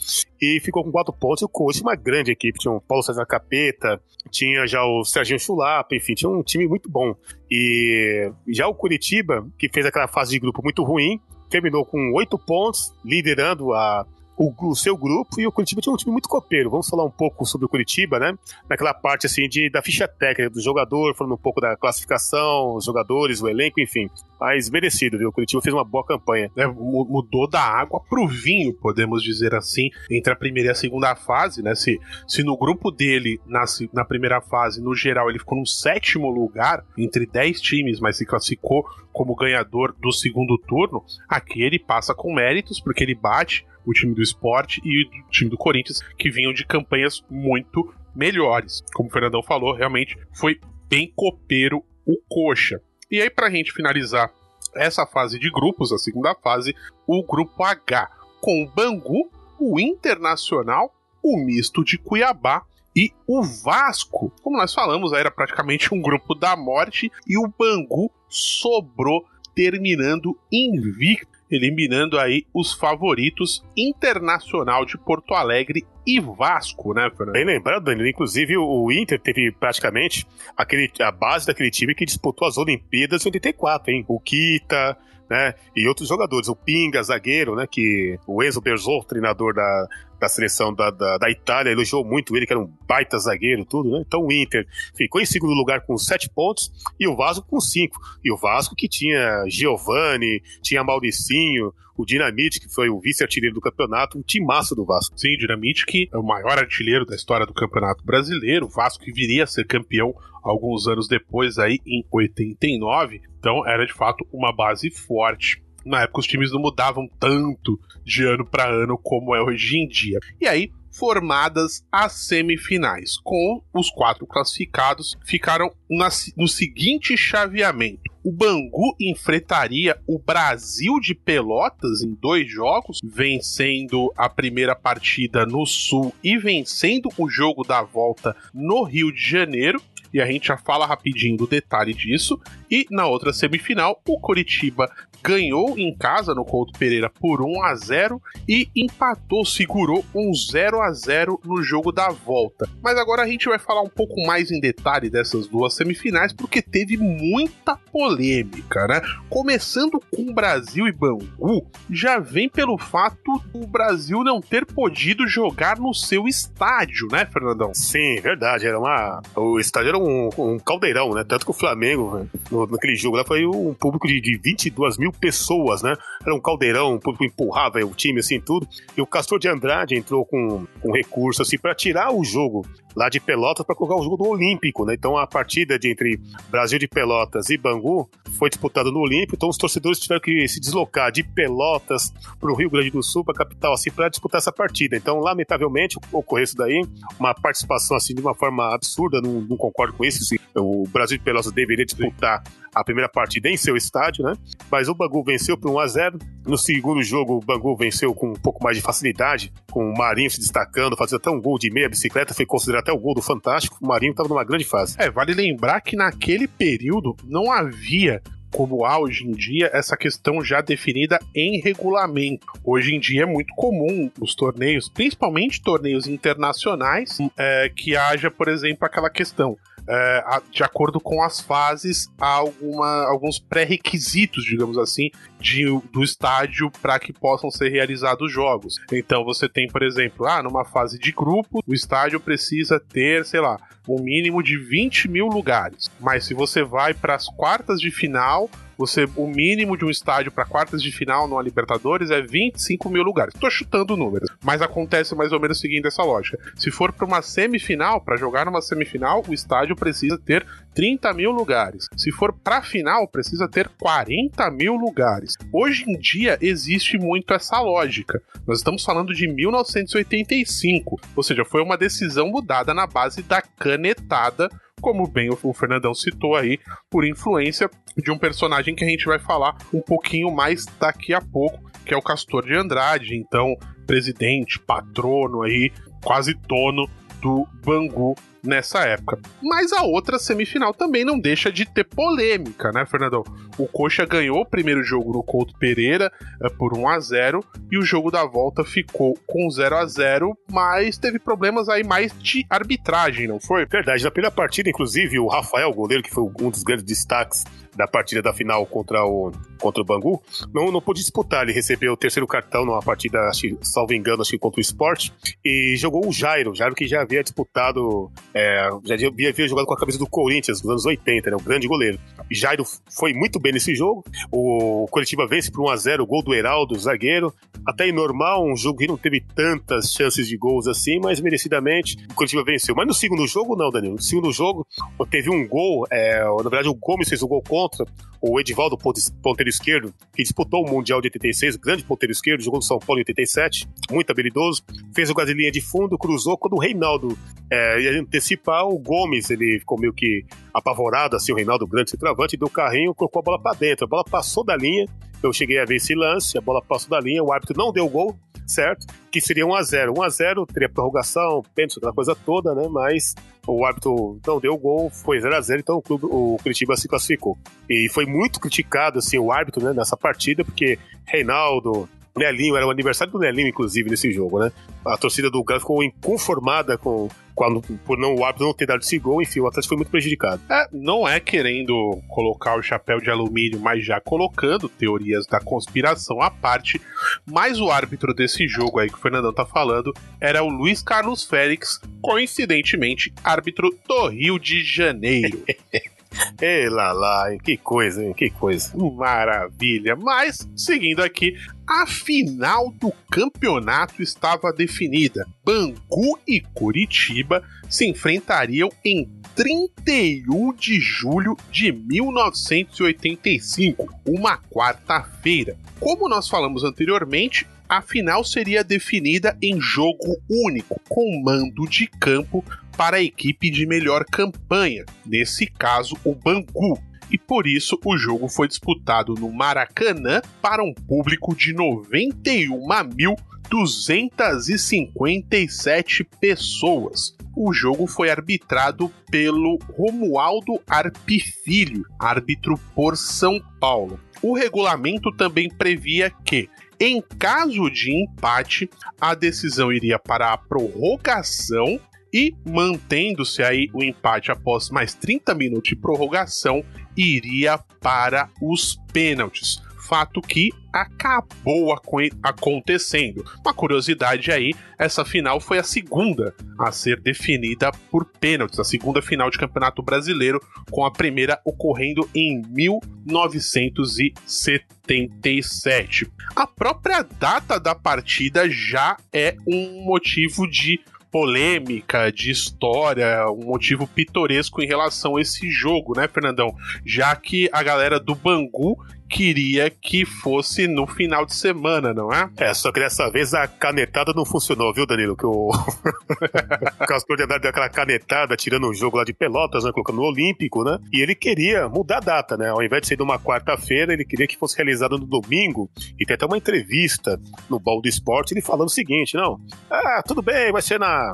E ficou com quatro pontos. E o Corinthians uma grande equipe. Tinha o Paulo César Capeta, tinha já o Serginho Chulapa, enfim, tinha um time muito bom. E já o Curitiba, que fez aquela fase de grupo muito ruim, terminou com oito pontos, liderando a, o, o, seu grupo e o Curitiba tinha um time muito copeiro. Vamos falar um pouco sobre o Curitiba, né? Naquela parte assim de, da ficha técnica do jogador, falando um pouco da classificação, os jogadores, o elenco, enfim. Mas merecido, viu? O Curitiba fez uma boa campanha. É, mudou da água pro vinho, podemos dizer assim, entre a primeira e a segunda fase, né? Se, se no grupo dele, na, na primeira fase, no geral, ele ficou no sétimo lugar entre dez times, mas se classificou como ganhador do segundo turno, aqui ele passa com méritos, porque ele bate o time do esporte e o time do Corinthians, que vinham de campanhas muito melhores. Como o Fernandão falou, realmente foi bem copeiro o Coxa. E aí, pra gente finalizar essa fase de grupos, a segunda fase, o grupo H, com o Bangu, o Internacional, o Misto de Cuiabá e o Vasco. Como nós falamos, era praticamente um grupo da morte e o Bangu sobrou terminando invicto eliminando aí os favoritos Internacional de Porto Alegre e Vasco, né, Fernando? Bem lembrado, Danilo. Inclusive, o Inter teve praticamente aquele, a base daquele time que disputou as Olimpíadas em 84, hein? O Kita, né? E outros jogadores. O Pinga, zagueiro, né? Que o Enzo Berzol, treinador da, da seleção da, da, da, Itália, elogiou muito ele, que era um baita zagueiro, tudo, né? Então o Inter ficou em segundo lugar com sete pontos e o Vasco com cinco. E o Vasco que tinha Giovani, tinha Mauricinho, o Dinamite, que foi o vice-artilheiro do campeonato, um timaço do Vasco. Sim, Dinamite, que é o maior artilheiro da história do campeonato brasileiro, o Vasco que viria a ser campeão alguns anos depois, aí em 89. Então era de fato uma base forte na época os times não mudavam tanto de ano para ano como é hoje em dia. E aí, formadas as semifinais, com os quatro classificados ficaram na, no seguinte chaveamento. O Bangu enfrentaria o Brasil de Pelotas em dois jogos, vencendo a primeira partida no Sul e vencendo o jogo da volta no Rio de Janeiro e a gente já fala rapidinho do detalhe disso. E na outra semifinal, o Coritiba ganhou em casa no Couto Pereira por 1 a 0 e empatou, segurou um 0 a 0 no jogo da volta. Mas agora a gente vai falar um pouco mais em detalhe dessas duas semifinais porque teve muita polêmica, né? Começando com Brasil e Bangu, já vem pelo fato do Brasil não ter podido jogar no seu estádio, né, Fernandão? Sim, verdade. Era uma o estádio era um, um caldeirão, né? Tanto que o Flamengo, naquele jogo lá, foi um público de, de 22 mil pessoas, né? era um caldeirão, o público empurrava o time, assim, tudo. E o Castor de Andrade entrou com, com recurso, assim, para tirar o jogo lá de Pelotas para colocar o jogo do Olímpico, né? Então a partida de entre Brasil de Pelotas e Bangu foi disputada no Olímpico, então os torcedores tiveram que se deslocar de Pelotas para o Rio Grande do Sul, para a capital, assim, para disputar essa partida. Então, lamentavelmente, ocorreu isso daí, uma participação assim de uma forma absurda, não, não concordo com isso. Assim, o Brasil de Pelotas deveria disputar a primeira partida em seu estádio, né? Mas o Bangu venceu por 1 a 0 No segundo jogo, o Bangu venceu com um pouco mais de facilidade, com o Marinho se destacando, fazendo até um gol de meia bicicleta, foi considerado até o gol do Fantástico. O Marinho estava numa grande fase. É, vale lembrar que naquele período não havia como há hoje em dia essa questão já definida em regulamento. Hoje em dia é muito comum os torneios, principalmente torneios internacionais, é, que haja, por exemplo, aquela questão é, de acordo com as fases, há alguma, alguns pré-requisitos, digamos assim, de, do estádio para que possam ser realizados jogos. Então você tem, por exemplo, ah, numa fase de grupo, o estádio precisa ter, sei lá, um mínimo de 20 mil lugares. Mas se você vai para as quartas de final, você o mínimo de um estádio para quartas de final no Libertadores é 25 mil lugares. Tô chutando números, mas acontece mais ou menos seguindo essa lógica. Se for para uma semifinal, para jogar numa semifinal, o estádio precisa ter 30 mil lugares. Se for para final, precisa ter 40 mil lugares. Hoje em dia existe muito essa lógica. Nós estamos falando de 1985, ou seja, foi uma decisão mudada na base da canetada como bem o Fernandão citou aí, por influência de um personagem que a gente vai falar um pouquinho mais daqui a pouco, que é o Castor de Andrade, então presidente, patrono aí, quase dono do Bangu nessa época. Mas a outra semifinal também não deixa de ter polêmica, né, Fernandão? O Coxa ganhou o primeiro jogo no Couto Pereira é, por 1 a 0 e o jogo da volta ficou com 0 a 0 mas teve problemas aí mais de arbitragem, não foi? Verdade, na primeira partida, inclusive, o Rafael, goleiro, que foi um dos grandes destaques da partida da final contra o, contra o Bangu, não, não pôde disputar. Ele recebeu o terceiro cartão numa partida, acho, salvo engano, acho que contra o Sport, e jogou o Jairo, o Jairo que já havia disputado, é, já havia, havia, jogado com a camisa do Corinthians nos anos 80, né, um grande goleiro. Jairo foi muito bem nesse jogo, o Curitiba vence por 1x0, o gol do Heraldo, zagueiro, até normal, um jogo que não teve tantas chances de gols assim, mas merecidamente o Curitiba venceu. Mas no segundo jogo, não, Danilo. No segundo jogo, teve um gol, é, na verdade o Gomes fez o gol contra, o Edivaldo, ponteiro esquerdo, que disputou o Mundial de 86, grande ponteiro esquerdo, jogou no São Paulo em 87, muito habilidoso, fez o gol de linha de fundo, cruzou, quando o Reinaldo é, ia antecipar, o Gomes, ele ficou meio que apavorado, assim, o Reinaldo, grande centroavante, deu carrinho, colocou a bola para dentro, a bola passou da linha, eu cheguei a ver esse lance, a bola passou da linha, o árbitro não deu gol, certo? Que seria 1 a 0 1 a 0 teria prorrogação, pênalti, aquela coisa toda, né? Mas o árbitro não deu gol, foi 0 a 0 então o, clube, o Curitiba se classificou. E foi muito criticado, assim, o árbitro, né, nessa partida, porque Reinaldo, Nelinho, era o aniversário do Nelinho, inclusive, nesse jogo, né? A torcida do Galo ficou inconformada com, com por não, o árbitro não ter dado esse gol, enfim, o Atlético foi muito prejudicado. É, não é querendo colocar o chapéu de alumínio, mas já colocando teorias da conspiração à parte, mas o árbitro desse jogo aí que o Fernandão tá falando era o Luiz Carlos Félix, coincidentemente árbitro do Rio de Janeiro. Ei lá lá, hein? que coisa, hein? que coisa. Maravilha. Mas, seguindo aqui, a final do campeonato estava definida. Bangu e Curitiba se enfrentariam em 31 de julho de 1985, uma quarta-feira. Como nós falamos anteriormente, a final seria definida em jogo único, com mando de campo para a equipe de melhor campanha, nesse caso o Bangu. E por isso o jogo foi disputado no Maracanã para um público de 91.257 pessoas. O jogo foi arbitrado pelo Romualdo Arpifilho, árbitro por São Paulo. O regulamento também previa que em caso de empate, a decisão iria para a prorrogação e mantendo-se aí o empate após mais 30 minutos de prorrogação, iria para os pênaltis. fato que acabou aco- acontecendo. Uma curiosidade aí, essa final foi a segunda a ser definida por pênaltis, a segunda final de Campeonato Brasileiro, com a primeira ocorrendo em 1977. A própria data da partida já é um motivo de polêmica, de história, um motivo pitoresco em relação a esse jogo, né, Fernandão? Já que a galera do Bangu queria que fosse no final de semana, não é? É, só que dessa vez a canetada não funcionou, viu, Danilo? Que o Castor de deu aquela canetada, tirando um jogo lá de Pelotas, né? Colocando no Olímpico, né? E ele queria mudar a data, né? Ao invés de ser numa quarta-feira, ele queria que fosse realizado no domingo. E tem até uma entrevista no Ball do Esporte, ele falando o seguinte: não, ah, tudo bem, vai ser na.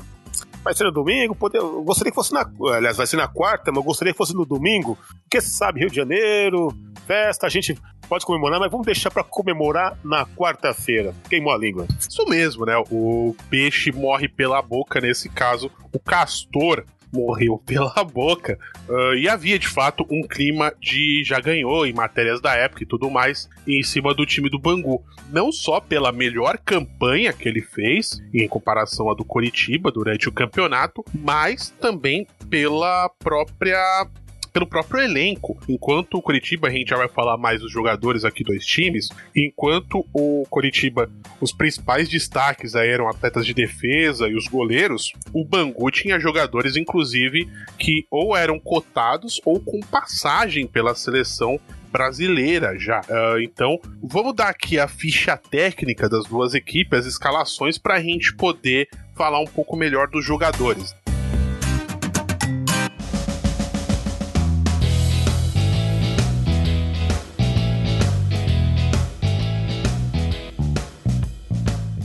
Vai ser no domingo, pode- eu gostaria que fosse na. Aliás, vai ser na quarta, mas eu gostaria que fosse no domingo, porque você sabe, Rio de Janeiro, festa, a gente pode comemorar, mas vamos deixar pra comemorar na quarta-feira. Queimou a língua. Isso mesmo, né? O peixe morre pela boca, nesse caso, o castor morreu pela boca. Ah, e havia de fato um clima de já ganhou em matérias da época e tudo mais em cima do time do Bangu. Não só pela melhor campanha que ele fez em comparação à do Coritiba durante o campeonato, mas também pela própria pelo próprio elenco. Enquanto o Coritiba, a gente já vai falar mais dos jogadores aqui dos times, enquanto o Coritiba, os principais destaques aí eram atletas de defesa e os goleiros, o Bangu tinha jogadores, inclusive, que ou eram cotados ou com passagem pela seleção brasileira já. Ah, então, vamos dar aqui a ficha técnica das duas equipes, as escalações, para a gente poder falar um pouco melhor dos jogadores.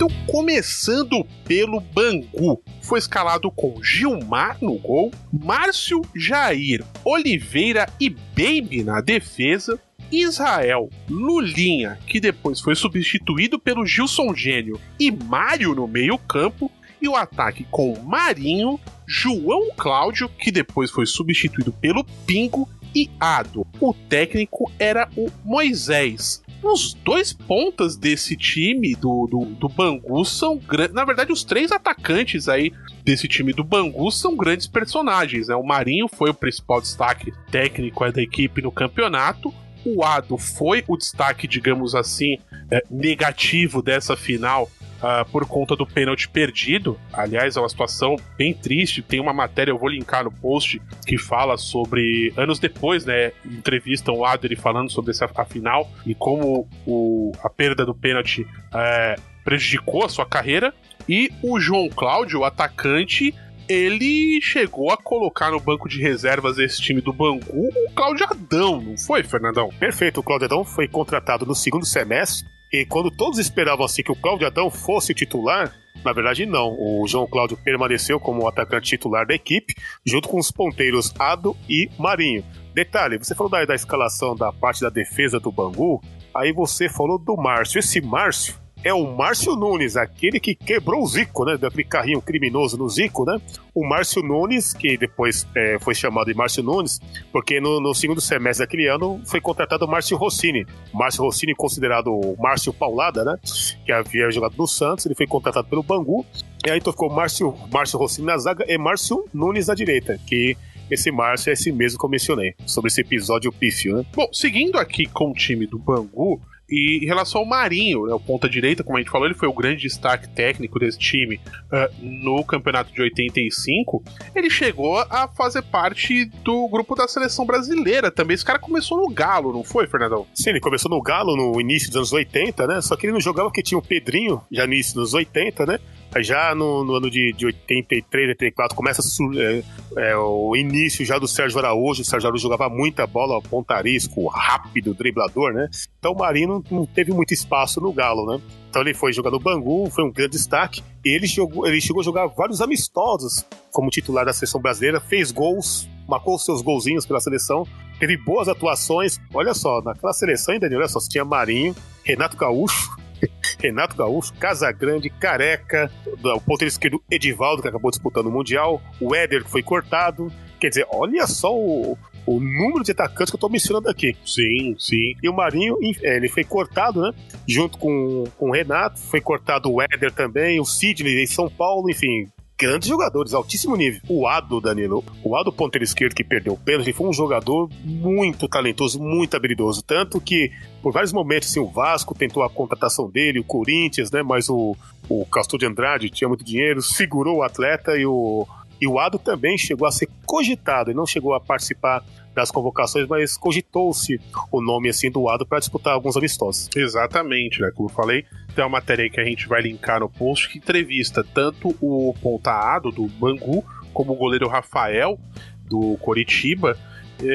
Então, começando pelo Bangu, foi escalado com Gilmar no gol, Márcio Jair, Oliveira e Baby na defesa, Israel, Lulinha, que depois foi substituído pelo Gilson Gênio, e Mário no meio-campo, e o ataque com Marinho, João Cláudio, que depois foi substituído pelo Pingo, e Ado. O técnico era o Moisés. Os dois pontas desse time do, do, do Bangu são grandes. Na verdade, os três atacantes aí desse time do Bangu são grandes personagens. Né? O Marinho foi o principal destaque técnico da equipe no campeonato. O Ado foi o destaque, digamos assim, eh, negativo dessa final ah, por conta do pênalti perdido. Aliás, é uma situação bem triste. Tem uma matéria, eu vou linkar no post, que fala sobre. Anos depois, né? Entrevistam o ele falando sobre essa a final e como o, a perda do pênalti eh, prejudicou a sua carreira. E o João Cláudio, o atacante, ele chegou a colocar no banco de reservas desse time do Bangu o Cláudio Adão, não foi, Fernandão? Perfeito, o Cláudio Adão foi contratado no segundo semestre e quando todos esperavam assim que o Cláudio Adão fosse titular, na verdade não. O João Cláudio permaneceu como atacante titular da equipe, junto com os ponteiros Ado e Marinho. Detalhe, você falou da, da escalação da parte da defesa do Bangu, aí você falou do Márcio. Esse Márcio é o Márcio Nunes, aquele que quebrou o Zico, né? Daquele carrinho criminoso no Zico, né? O Márcio Nunes, que depois é, foi chamado de Márcio Nunes, porque no, no segundo semestre daquele ano foi contratado o Márcio Rossini. Márcio Rossini, considerado o Márcio Paulada, né? Que havia jogado no Santos, ele foi contratado pelo Bangu. E aí então ficou Márcio, Márcio Rossini na zaga e Márcio Nunes na direita, que esse Márcio é esse mesmo que eu mencionei, sobre esse episódio pífio, né? Bom, seguindo aqui com o time do Bangu, e em relação ao Marinho, né, o ponta direita, como a gente falou, ele foi o grande destaque técnico desse time ah, no campeonato de 85. Ele chegou a fazer parte do grupo da seleção brasileira também. Esse cara começou no Galo, não foi, Fernandão? Sim, ele começou no Galo no início dos anos 80, né? Só que ele não jogava porque tinha o Pedrinho, já no início dos 80, né? Já no, no ano de, de 83, 84, começa é, é, o início já do Sérgio Araújo. O Sérgio Araújo jogava muita bola, pontarisco, rápido, driblador, né? Então o Marinho não, teve muito espaço no Galo, né? Então ele foi jogar no Bangu, foi um grande destaque. E ele, jogou, ele chegou a jogar vários amistosos como titular da seleção brasileira, fez gols, marcou seus golzinhos pela seleção, teve boas atuações. Olha só, naquela seleção ainda, olha só, você tinha Marinho, Renato Gaúcho, Renato Gaúcho, Casagrande, Careca, o ponteiro esquerdo Edivaldo, que acabou disputando o Mundial, o Éder, que foi cortado. Quer dizer, olha só o, o número de atacantes que eu tô mencionando aqui. Sim, sim. E o Marinho, é, ele foi cortado, né? Junto com, com o Renato, foi cortado o Éder também, o Sidney em São Paulo, enfim, grandes jogadores, altíssimo nível. O Ado, Danilo, o Ado ponteiro esquerdo que perdeu o pênalti, foi um jogador muito talentoso, muito habilidoso. Tanto que, por vários momentos, assim, o Vasco tentou a contratação dele, o Corinthians, né? Mas o, o Castor de Andrade tinha muito dinheiro, segurou o atleta e o, e o Ado também chegou a ser cogitado, ele não chegou a participar das convocações, mas cogitou-se o nome assim do Ado para disputar alguns amistosos. Exatamente, né? Como eu falei, tem uma matéria aí que a gente vai linkar no post que entrevista tanto o ponta Ado do Bangu como o goleiro Rafael do Coritiba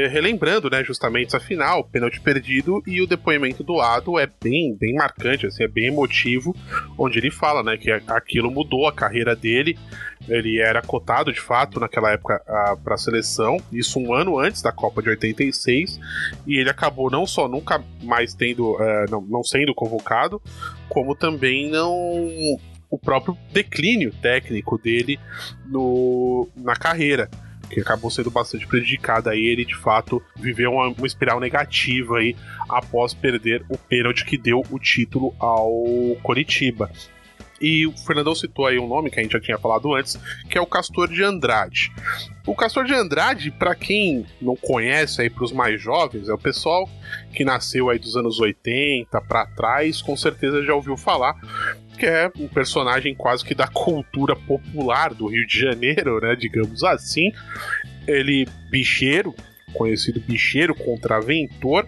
relembrando, né, justamente essa final, pênalti perdido e o depoimento do Ado é bem, bem marcante, assim, é bem emotivo, onde ele fala, né, que aquilo mudou a carreira dele. Ele era cotado de fato naquela época para a seleção, isso um ano antes da Copa de 86, e ele acabou não só nunca mais tendo, uh, não, não sendo convocado, como também não o próprio declínio técnico dele no, na carreira que acabou sendo bastante prejudicada. Aí ele de fato viveu uma, uma espiral negativa aí após perder o pênalti que deu o título ao Coritiba. E o Fernandão citou aí um nome que a gente já tinha falado antes, que é o Castor de Andrade. O Castor de Andrade, para quem não conhece aí para os mais jovens, é o pessoal que nasceu aí dos anos 80 para trás, com certeza já ouviu falar, que é um personagem quase que da cultura popular do Rio de Janeiro, né, digamos assim. Ele bicheiro, conhecido bicheiro contraventor,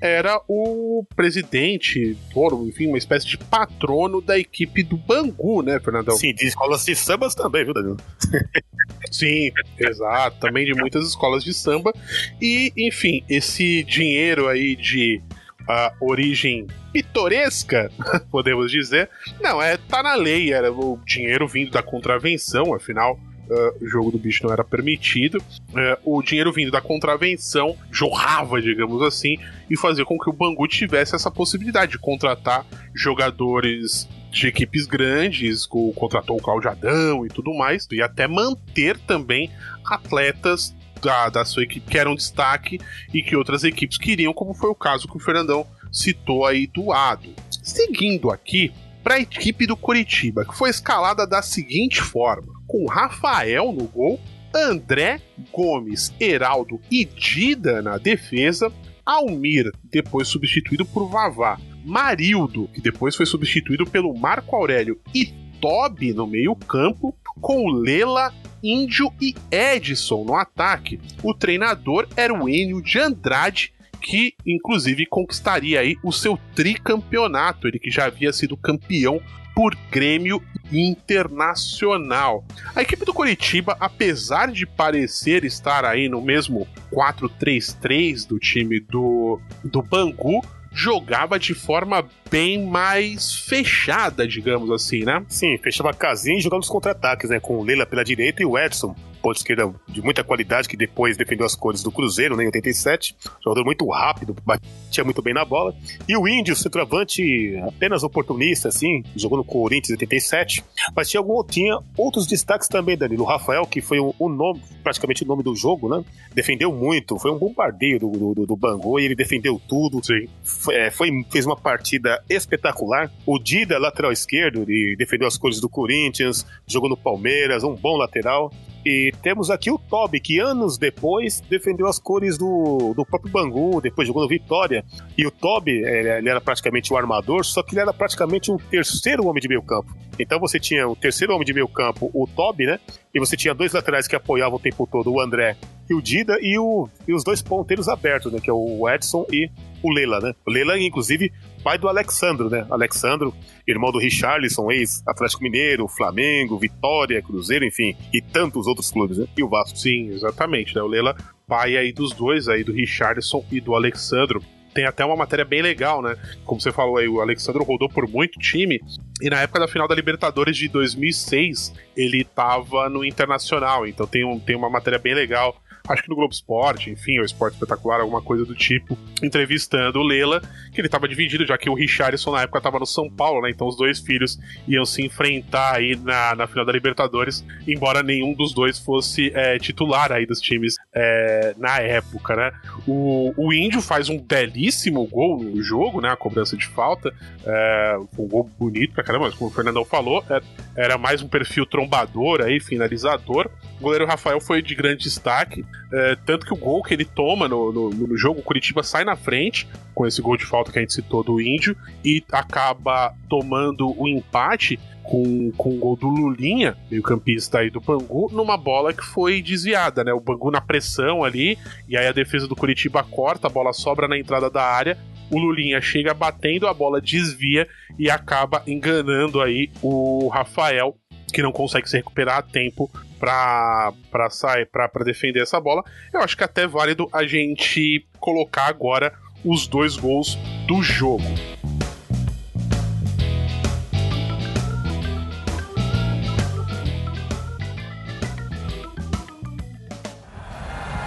era o presidente, dono, enfim, uma espécie de patrono da equipe do Bangu, né, Fernandão? Sim, de escolas de sambas também, viu, Danilo? Sim, exato, também de muitas escolas de samba. E, enfim, esse dinheiro aí de a origem pitoresca, podemos dizer. Não, é tá na lei, era o dinheiro vindo da contravenção, afinal Uh, o jogo do bicho não era permitido. Uh, o dinheiro vindo da contravenção jorrava, digamos assim, e fazia com que o Bangu tivesse essa possibilidade de contratar jogadores de equipes grandes, contratou o Claudio Adão e tudo mais, e até manter também atletas da, da sua equipe que eram destaque e que outras equipes queriam, como foi o caso que o Fernandão citou aí do Ado. Seguindo aqui, para a equipe do Curitiba, que foi escalada da seguinte forma: com Rafael no gol, André Gomes, Heraldo e Dida na defesa, Almir, depois substituído por Vavá, Marildo, que depois foi substituído pelo Marco Aurélio, e Toby no meio-campo, com Lela, Índio e Edson no ataque. O treinador era o Enio de Andrade, que inclusive conquistaria aí o seu tricampeonato, ele que já havia sido campeão por Grêmio Internacional. A equipe do Curitiba, apesar de parecer estar aí no mesmo 4-3-3 do time do, do Bangu, jogava de forma bem mais fechada, digamos assim, né? Sim, fechava casinha e jogava os contra-ataques, né? Com o Leila pela direita e o Edson ponta esquerda de muita qualidade, que depois defendeu as cores do Cruzeiro, né, em 87. Jogador muito rápido, batia muito bem na bola. E o Índio, centroavante apenas oportunista, assim, jogou no Corinthians em 87. Mas tinha, algum, tinha outros destaques também, Danilo. O Rafael, que foi o, o nome, praticamente o nome do jogo, né? Defendeu muito, foi um bombardeio do, do, do Bangu e ele defendeu tudo. Foi, é, foi, fez uma partida espetacular. O Dida, lateral esquerdo, ele defendeu as cores do Corinthians, jogou no Palmeiras, um bom lateral. E temos aqui o Toby, que anos depois defendeu as cores do, do próprio Bangu, depois jogou no Vitória. E o Toby, ele era praticamente o armador, só que ele era praticamente um terceiro homem de meio campo. Então você tinha o terceiro homem de meio campo, o Toby, né? E você tinha dois laterais que apoiavam o tempo todo, o André e o Dida, e, o, e os dois ponteiros abertos, né? Que é o Edson e o Lela, né? O Lela, inclusive, pai do Alexandro, né? Alexandro, irmão do Richarlison, ex-Atlético Mineiro, Flamengo, Vitória, Cruzeiro, enfim, e tantos outros clubes, né? E o Vasco. Sim, exatamente, né? O Lela, pai aí dos dois, aí do Richarlison e do Alexandro tem até uma matéria bem legal, né? Como você falou aí, o Alexandro rodou por muito time. E na época da final da Libertadores de 2006, ele tava no Internacional. Então tem, um, tem uma matéria bem legal acho que no Globo Esporte, enfim, ou Esporte Espetacular, alguma coisa do tipo, entrevistando o Lela, que ele tava dividido, já que o Richarlison na época tava no São Paulo, né? Então os dois filhos iam se enfrentar aí na, na final da Libertadores, embora nenhum dos dois fosse é, titular aí dos times é, na época, né? O, o Índio faz um belíssimo gol no jogo, né? A cobrança de falta. É, um gol bonito pra caramba, mas como o Fernandão falou, é, era mais um perfil trombador aí, finalizador. O goleiro Rafael foi de grande destaque, é, tanto que o gol que ele toma no, no, no jogo, o Curitiba sai na frente, com esse gol de falta que a gente citou do Índio, e acaba tomando o empate com, com o gol do Lulinha, meio-campista aí do Bangu, numa bola que foi desviada, né? O Bangu na pressão ali, e aí a defesa do Curitiba corta, a bola sobra na entrada da área. O Lulinha chega batendo, a bola desvia e acaba enganando aí o Rafael, que não consegue se recuperar a tempo para sair, para defender essa bola. Eu acho que é até válido a gente colocar agora os dois gols do jogo.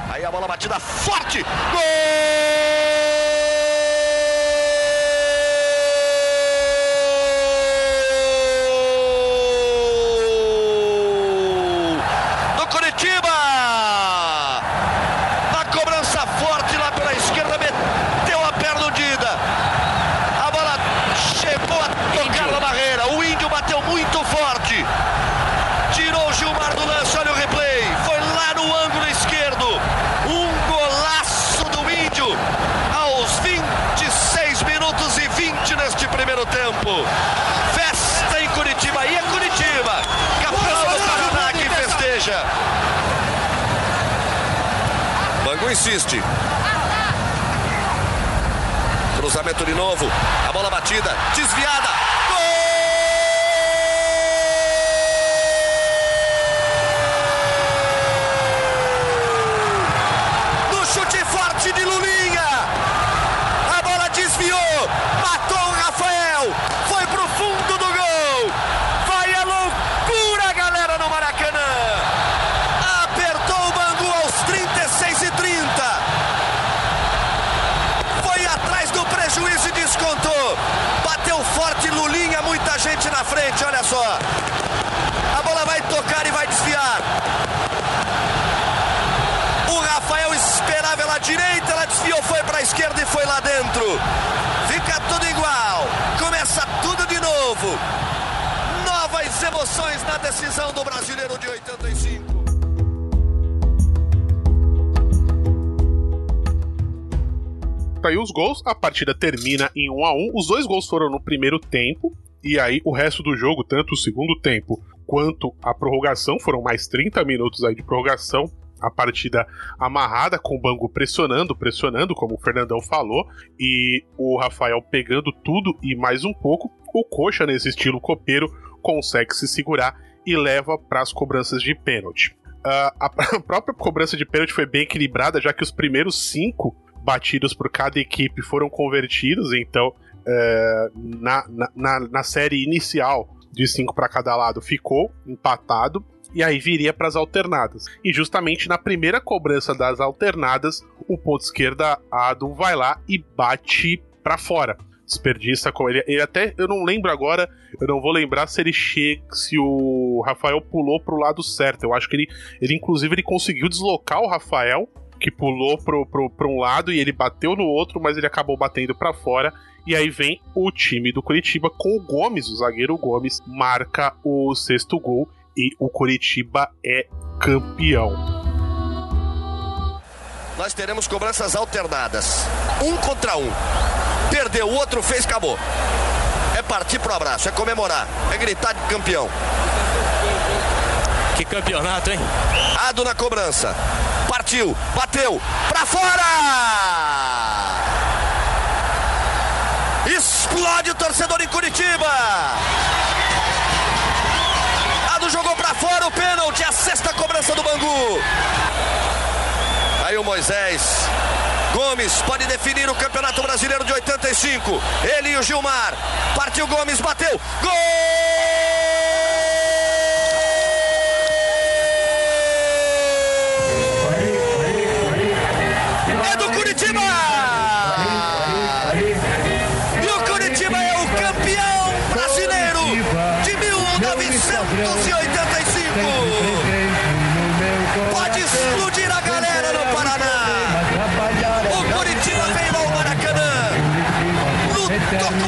Aí a bola batida forte. Gol! Do Curitiba! Na cobrança forte lá pela esquerda, meteu a perna hundida. A bola chegou a tocar na barreira. O índio bateu muito forte. Tirou o Gilmar do lance, olha o replay. Foi lá no ângulo esquerdo. Um golaço do Índio aos 26 minutos e 20 neste primeiro tempo. Festa em Curitiba. E é Curitiba, campeão do Paraná que festeja. Insiste. Cruzamento de novo. A bola batida, desviada. Gol! No chute forte de Lulinha. A bola desviou. Matou o Rafael. Foi pro fundo do gol. Vai a loucura, galera, no Maracanã. Apertou o Bangu aos 36 e 30. Foi atrás do prejuízo e descontou. Bateu forte Lulinha, muita gente na frente, olha só. A bola vai tocar e vai desviar. O Rafael esperava ela direita, ela desviou, foi para a esquerda e foi lá dentro. Fica tudo igual. Começa tudo de novo. Novas emoções na decisão do Brasileiro de 85. Tá aí os gols, a partida termina em 1 a 1 Os dois gols foram no primeiro tempo, e aí o resto do jogo, tanto o segundo tempo quanto a prorrogação, foram mais 30 minutos aí de prorrogação. A partida amarrada com o Bangu pressionando, pressionando, como o Fernandão falou, e o Rafael pegando tudo e mais um pouco. O Coxa, nesse estilo copeiro, consegue se segurar e leva para as cobranças de pênalti. Ah, a própria cobrança de pênalti foi bem equilibrada, já que os primeiros cinco batidos por cada equipe foram convertidos, então é, na, na- na, série inicial de cinco para cada lado ficou empatado. E aí viria para as alternadas. E justamente na primeira cobrança das alternadas, o ponto esquerda Ado vai lá e bate para fora. Desperdiça com ele. Ele até, eu não lembro agora, eu não vou lembrar se ele chega, se o Rafael pulou pro lado certo. Eu acho que ele, ele inclusive ele conseguiu deslocar o Rafael que pulou pro, pro, pro um lado e ele bateu no outro, mas ele acabou batendo para fora. E aí vem o time do Curitiba com o Gomes, o zagueiro Gomes, marca o sexto gol e o Curitiba é campeão. Nós teremos cobranças alternadas. Um contra um. Perdeu, o outro fez, acabou. É partir pro abraço, é comemorar, é gritar de campeão. Que campeonato, hein? Ado na cobrança. Partiu, bateu, pra fora! Explode o torcedor em Curitiba! Ado jogou pra fora o pênalti, a sexta cobrança do Bangu. Aí o Moisés Gomes pode definir o Campeonato Brasileiro de 85. Ele e o Gilmar. Partiu Gomes, bateu. Gol! É Curitiba! Doctor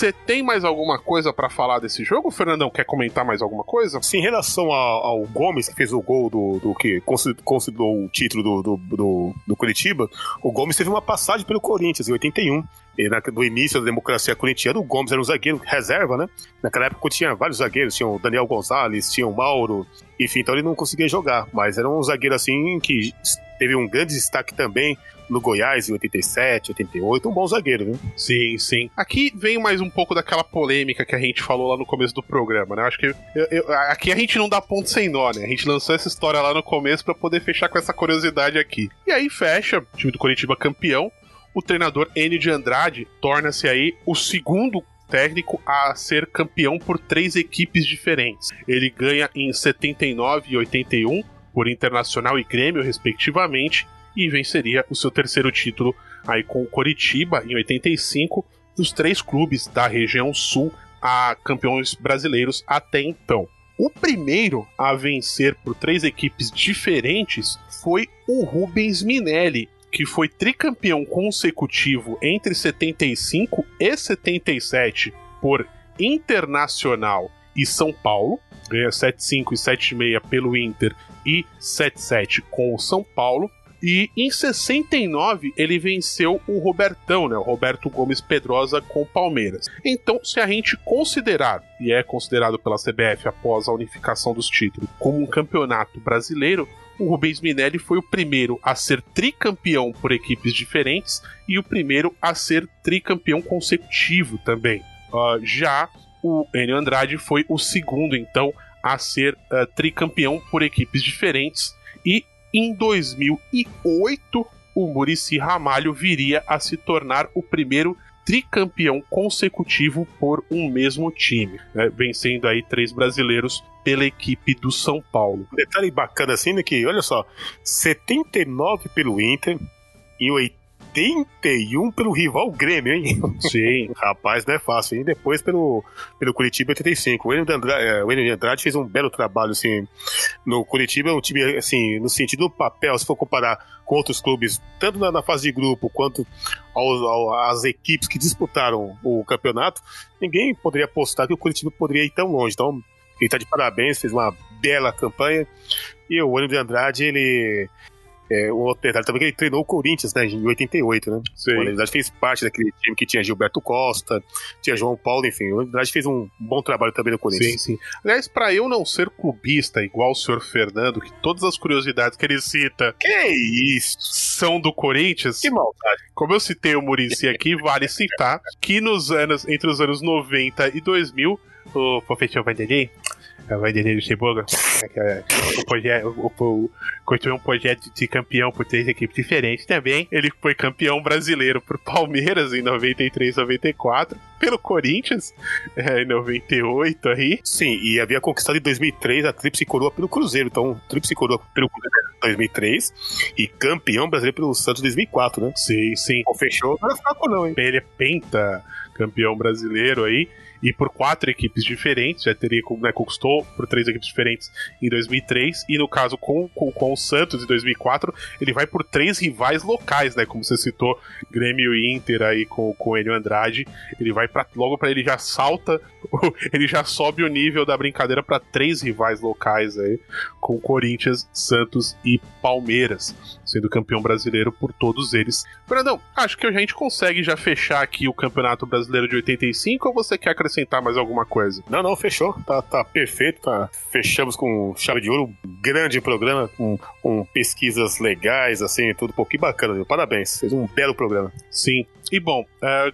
Você tem mais alguma coisa pra falar desse jogo, Fernandão? Quer comentar mais alguma coisa? Sim, em relação ao, ao Gomes, que fez o gol do, do que consi- considerou o título do, do, do, do Curitiba, o Gomes teve uma passagem pelo Corinthians em 81. E na, no início da democracia corintiana, o Gomes era um zagueiro reserva, né? Naquela época tinha vários zagueiros, tinha o Daniel Gonzalez, tinha o Mauro, enfim, então ele não conseguia jogar. Mas era um zagueiro assim que teve um grande destaque também no Goiás em 87, 88, um bom zagueiro, viu? Sim, sim. Aqui vem mais um pouco daquela polêmica que a gente falou lá no começo do programa, né? Acho que eu- eu- aqui a gente não dá ponto sem nó, né? A gente lançou essa história lá no começo pra poder fechar com essa curiosidade aqui. E aí fecha, time do Curitiba campeão. O treinador Enio de Andrade torna-se aí o segundo técnico a ser campeão por três equipes diferentes. Ele ganha em 79 e 81 por Internacional e Grêmio, respectivamente, e venceria o seu terceiro título aí com o Coritiba em 85, dos três clubes da região sul a campeões brasileiros até então. O primeiro a vencer por três equipes diferentes foi o Rubens Minelli, que foi tricampeão consecutivo entre 75 e 77 por Internacional e São Paulo, ganha 7-5 e 7-6 pelo Inter e 7-7 com o São Paulo. E em 69 ele venceu o Robertão, né? O Roberto Gomes Pedrosa com o Palmeiras. Então, se a gente considerar, e é considerado pela CBF após a unificação dos títulos, como um campeonato brasileiro, o Rubens Minelli foi o primeiro a ser tricampeão por equipes diferentes e o primeiro a ser tricampeão consecutivo também. Ah, já o Enio Andrade foi o segundo, então, a ser ah, tricampeão por equipes diferentes. E em 2008, o Murici Ramalho viria a se tornar o primeiro tricampeão consecutivo por um mesmo time, né, vencendo aí três brasileiros pela equipe do São Paulo. Detalhe bacana assim, né, que, olha só, 79 pelo Inter e 81 pelo rival Grêmio, hein? Sim, Rapaz, não é fácil. E depois pelo, pelo Curitiba 85. O Enio de Andrade, é, Andrade fez um belo trabalho, assim, no Curitiba, é um time, assim, no sentido do papel, se for comparar com outros clubes, tanto na, na fase de grupo quanto aos, ao- às equipes que disputaram o campeonato, ninguém poderia apostar que o Curitiba poderia ir tão longe. Então, ele tá de parabéns, fez uma bela campanha. E o Enio de Andrade, ele... É, um outro detalhe também que ele treinou o Corinthians, né, em 88, né? sim. O Andrade fez parte daquele time que tinha Gilberto Costa, tinha João Paulo, enfim. O Andrade fez um bom trabalho também no Sim, Corinthians. sim. Aliás, pra eu não ser clubista igual o senhor Fernando, que todas as curiosidades que ele cita Que isso? são do Corinthians, Que maldade. como eu citei o Murici aqui, vale citar que nos anos, entre os anos 90 e 2000, o professor Vanderlei, é o Vanderlei Luxemburgo, é que é o projeto, o, o, construiu um projeto de campeão por três equipes diferentes também. Ele foi campeão brasileiro por Palmeiras em 93, 94, pelo Corinthians é, em 98 aí. Sim, e havia conquistado em 2003 a Tríplice Coroa pelo Cruzeiro. Então, Tríplice Coroa pelo Cruzeiro em 2003 e campeão brasileiro pelo Santos em 2004, né? Sim, sim. Pô, fechou. Não era fraco não, hein? Ele é penta campeão brasileiro aí. E por quatro equipes diferentes, já teria né, conquistou por três equipes diferentes em 2003, e no caso com, com, com o Santos em 2004, ele vai por três rivais locais, né? Como você citou, Grêmio e Inter aí com, com Enio Andrade. Ele vai para logo para ele já salta, ele já sobe o nível da brincadeira para três rivais locais aí, com Corinthians, Santos e Palmeiras, sendo campeão brasileiro por todos eles. Fernandão, acho que a gente consegue já fechar aqui o Campeonato Brasileiro de 85 ou você quer acrescentar mais alguma coisa? Não, não, fechou. Tá, tá perfeito. Tá. Fechamos com chave de ouro. Um grande programa com, com pesquisas legais, assim, tudo. Pô, que bacana, viu? Parabéns. Fez um belo programa. Sim. E bom, é,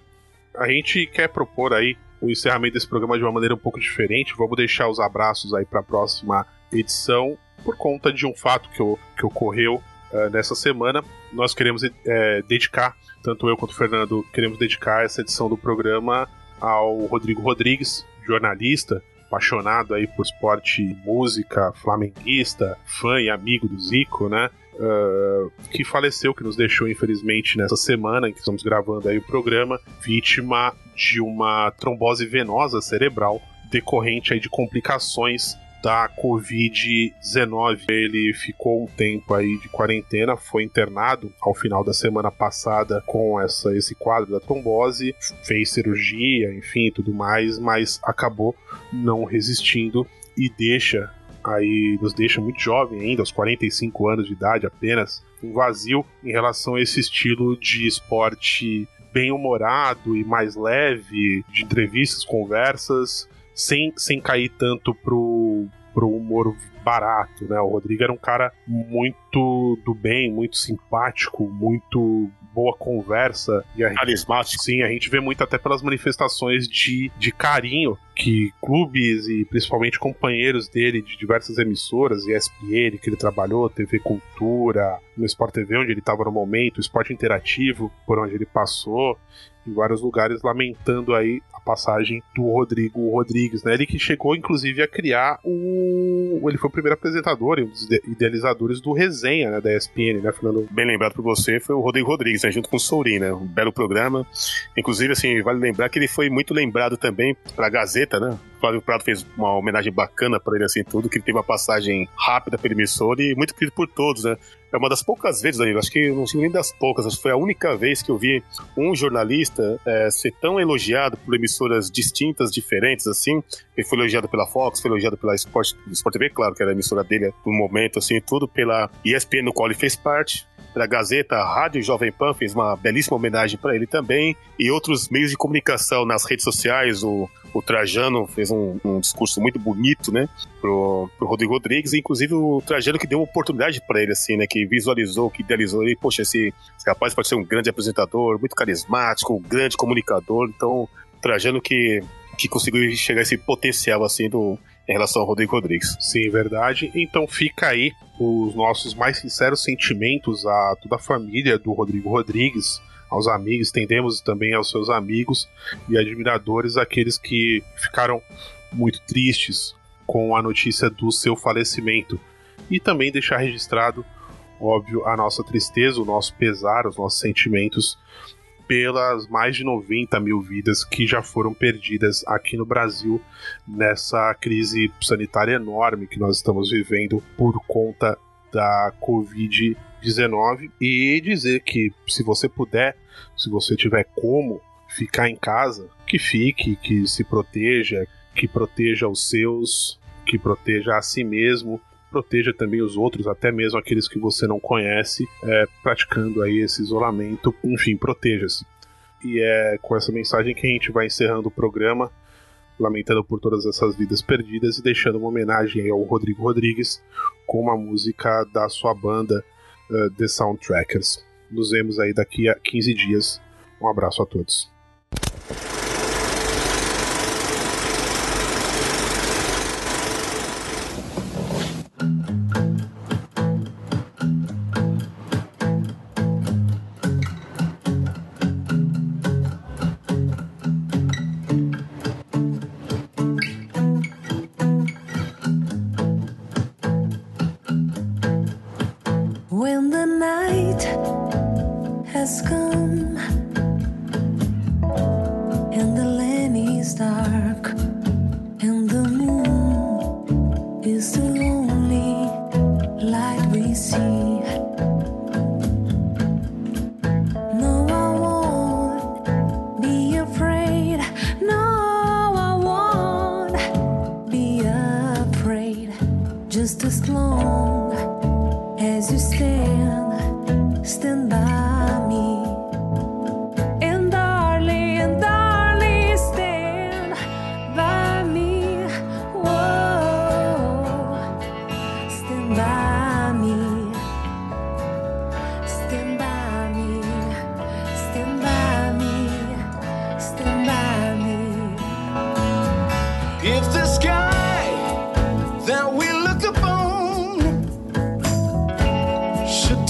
a gente quer propor aí o encerramento desse programa de uma maneira um pouco diferente. Vamos deixar os abraços aí para a próxima edição por conta de um fato que, que ocorreu é, nessa semana. Nós queremos é, dedicar, tanto eu quanto o Fernando, queremos dedicar essa edição do programa ao Rodrigo Rodrigues, jornalista, apaixonado aí por esporte música, flamenguista, fã e amigo do Zico, né? Uh, que faleceu, que nos deixou infelizmente nessa semana em que estamos gravando aí o programa, vítima de uma trombose venosa cerebral decorrente aí de complicações da Covid-19. Ele ficou um tempo aí de quarentena, foi internado ao final da semana passada com essa, esse quadro da trombose, fez cirurgia, enfim, tudo mais, mas acabou não resistindo e deixa aí nos deixa muito jovem ainda, aos 45 anos de idade apenas, um vazio em relação a esse estilo de esporte bem humorado e mais leve, de entrevistas, conversas, sem, sem cair tanto pro, pro humor barato, né? O Rodrigo era um cara muito do bem, muito simpático, muito boa conversa. E a Carismático. Sim, a gente vê muito até pelas manifestações de, de carinho que clubes e principalmente companheiros dele de diversas emissoras, ESPN, que ele trabalhou, TV Cultura, no Sport TV, onde ele estava no momento, Esporte Interativo, por onde ele passou, em vários lugares, lamentando aí a passagem do Rodrigo Rodrigues, né? Ele que chegou, inclusive, a criar o. Ele foi o primeiro apresentador e um dos ide- idealizadores do Resenha, né? Da ESPN, né, Fernando? Bem lembrado por você, foi o Rodrigo Rodrigues, né, junto com o Sourin, né? Um belo programa. Inclusive, assim, vale lembrar que ele foi muito lembrado também pra Gazeta, né? Flávio Prado fez uma homenagem bacana pra ele, assim, tudo, que ele teve uma passagem rápida pela emissora e muito querido por todos, né? É uma das poucas vezes, Danilo, acho que não sei nem das poucas, acho que foi a única vez que eu vi um jornalista é, ser tão elogiado por emissoras distintas, diferentes, assim. Ele foi elogiado pela Fox, foi elogiado pela Sport, Sport TV, claro, que era a emissora dele no momento, assim, tudo, pela ESPN, no qual ele fez parte, pela Gazeta, Rádio Jovem Pan fez uma belíssima homenagem para ele também, e outros meios de comunicação nas redes sociais, o, o Trajano fez um, um discurso muito bonito, né, pro, pro Rodrigo Rodrigues, e inclusive o Trajano que deu uma oportunidade para ele, assim, né, que visualizou, que idealizou ele, poxa, esse, esse rapaz pode ser um grande apresentador, muito carismático, um grande comunicador, então, Trajano que, que conseguiu chegar esse potencial, assim, do, em relação ao Rodrigo Rodrigues. Sim, verdade. Então fica aí os nossos mais sinceros sentimentos a toda a família do Rodrigo Rodrigues, aos amigos, estendemos também aos seus amigos e admiradores, aqueles que ficaram muito tristes com a notícia do seu falecimento. E também deixar registrado, óbvio, a nossa tristeza, o nosso pesar, os nossos sentimentos pelas mais de 90 mil vidas que já foram perdidas aqui no Brasil nessa crise sanitária enorme que nós estamos vivendo por conta da Covid-19 e dizer que se você puder, se você tiver como ficar em casa, que fique, que se proteja, que proteja os seus, que proteja a si mesmo, proteja também os outros, até mesmo aqueles que você não conhece, é, praticando aí esse isolamento. Enfim, proteja-se. E é com essa mensagem que a gente vai encerrando o programa, lamentando por todas essas vidas perdidas e deixando uma homenagem ao Rodrigo Rodrigues com uma música da sua banda uh, The Soundtrackers. Nos vemos aí daqui a 15 dias. Um abraço a todos.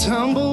Tumble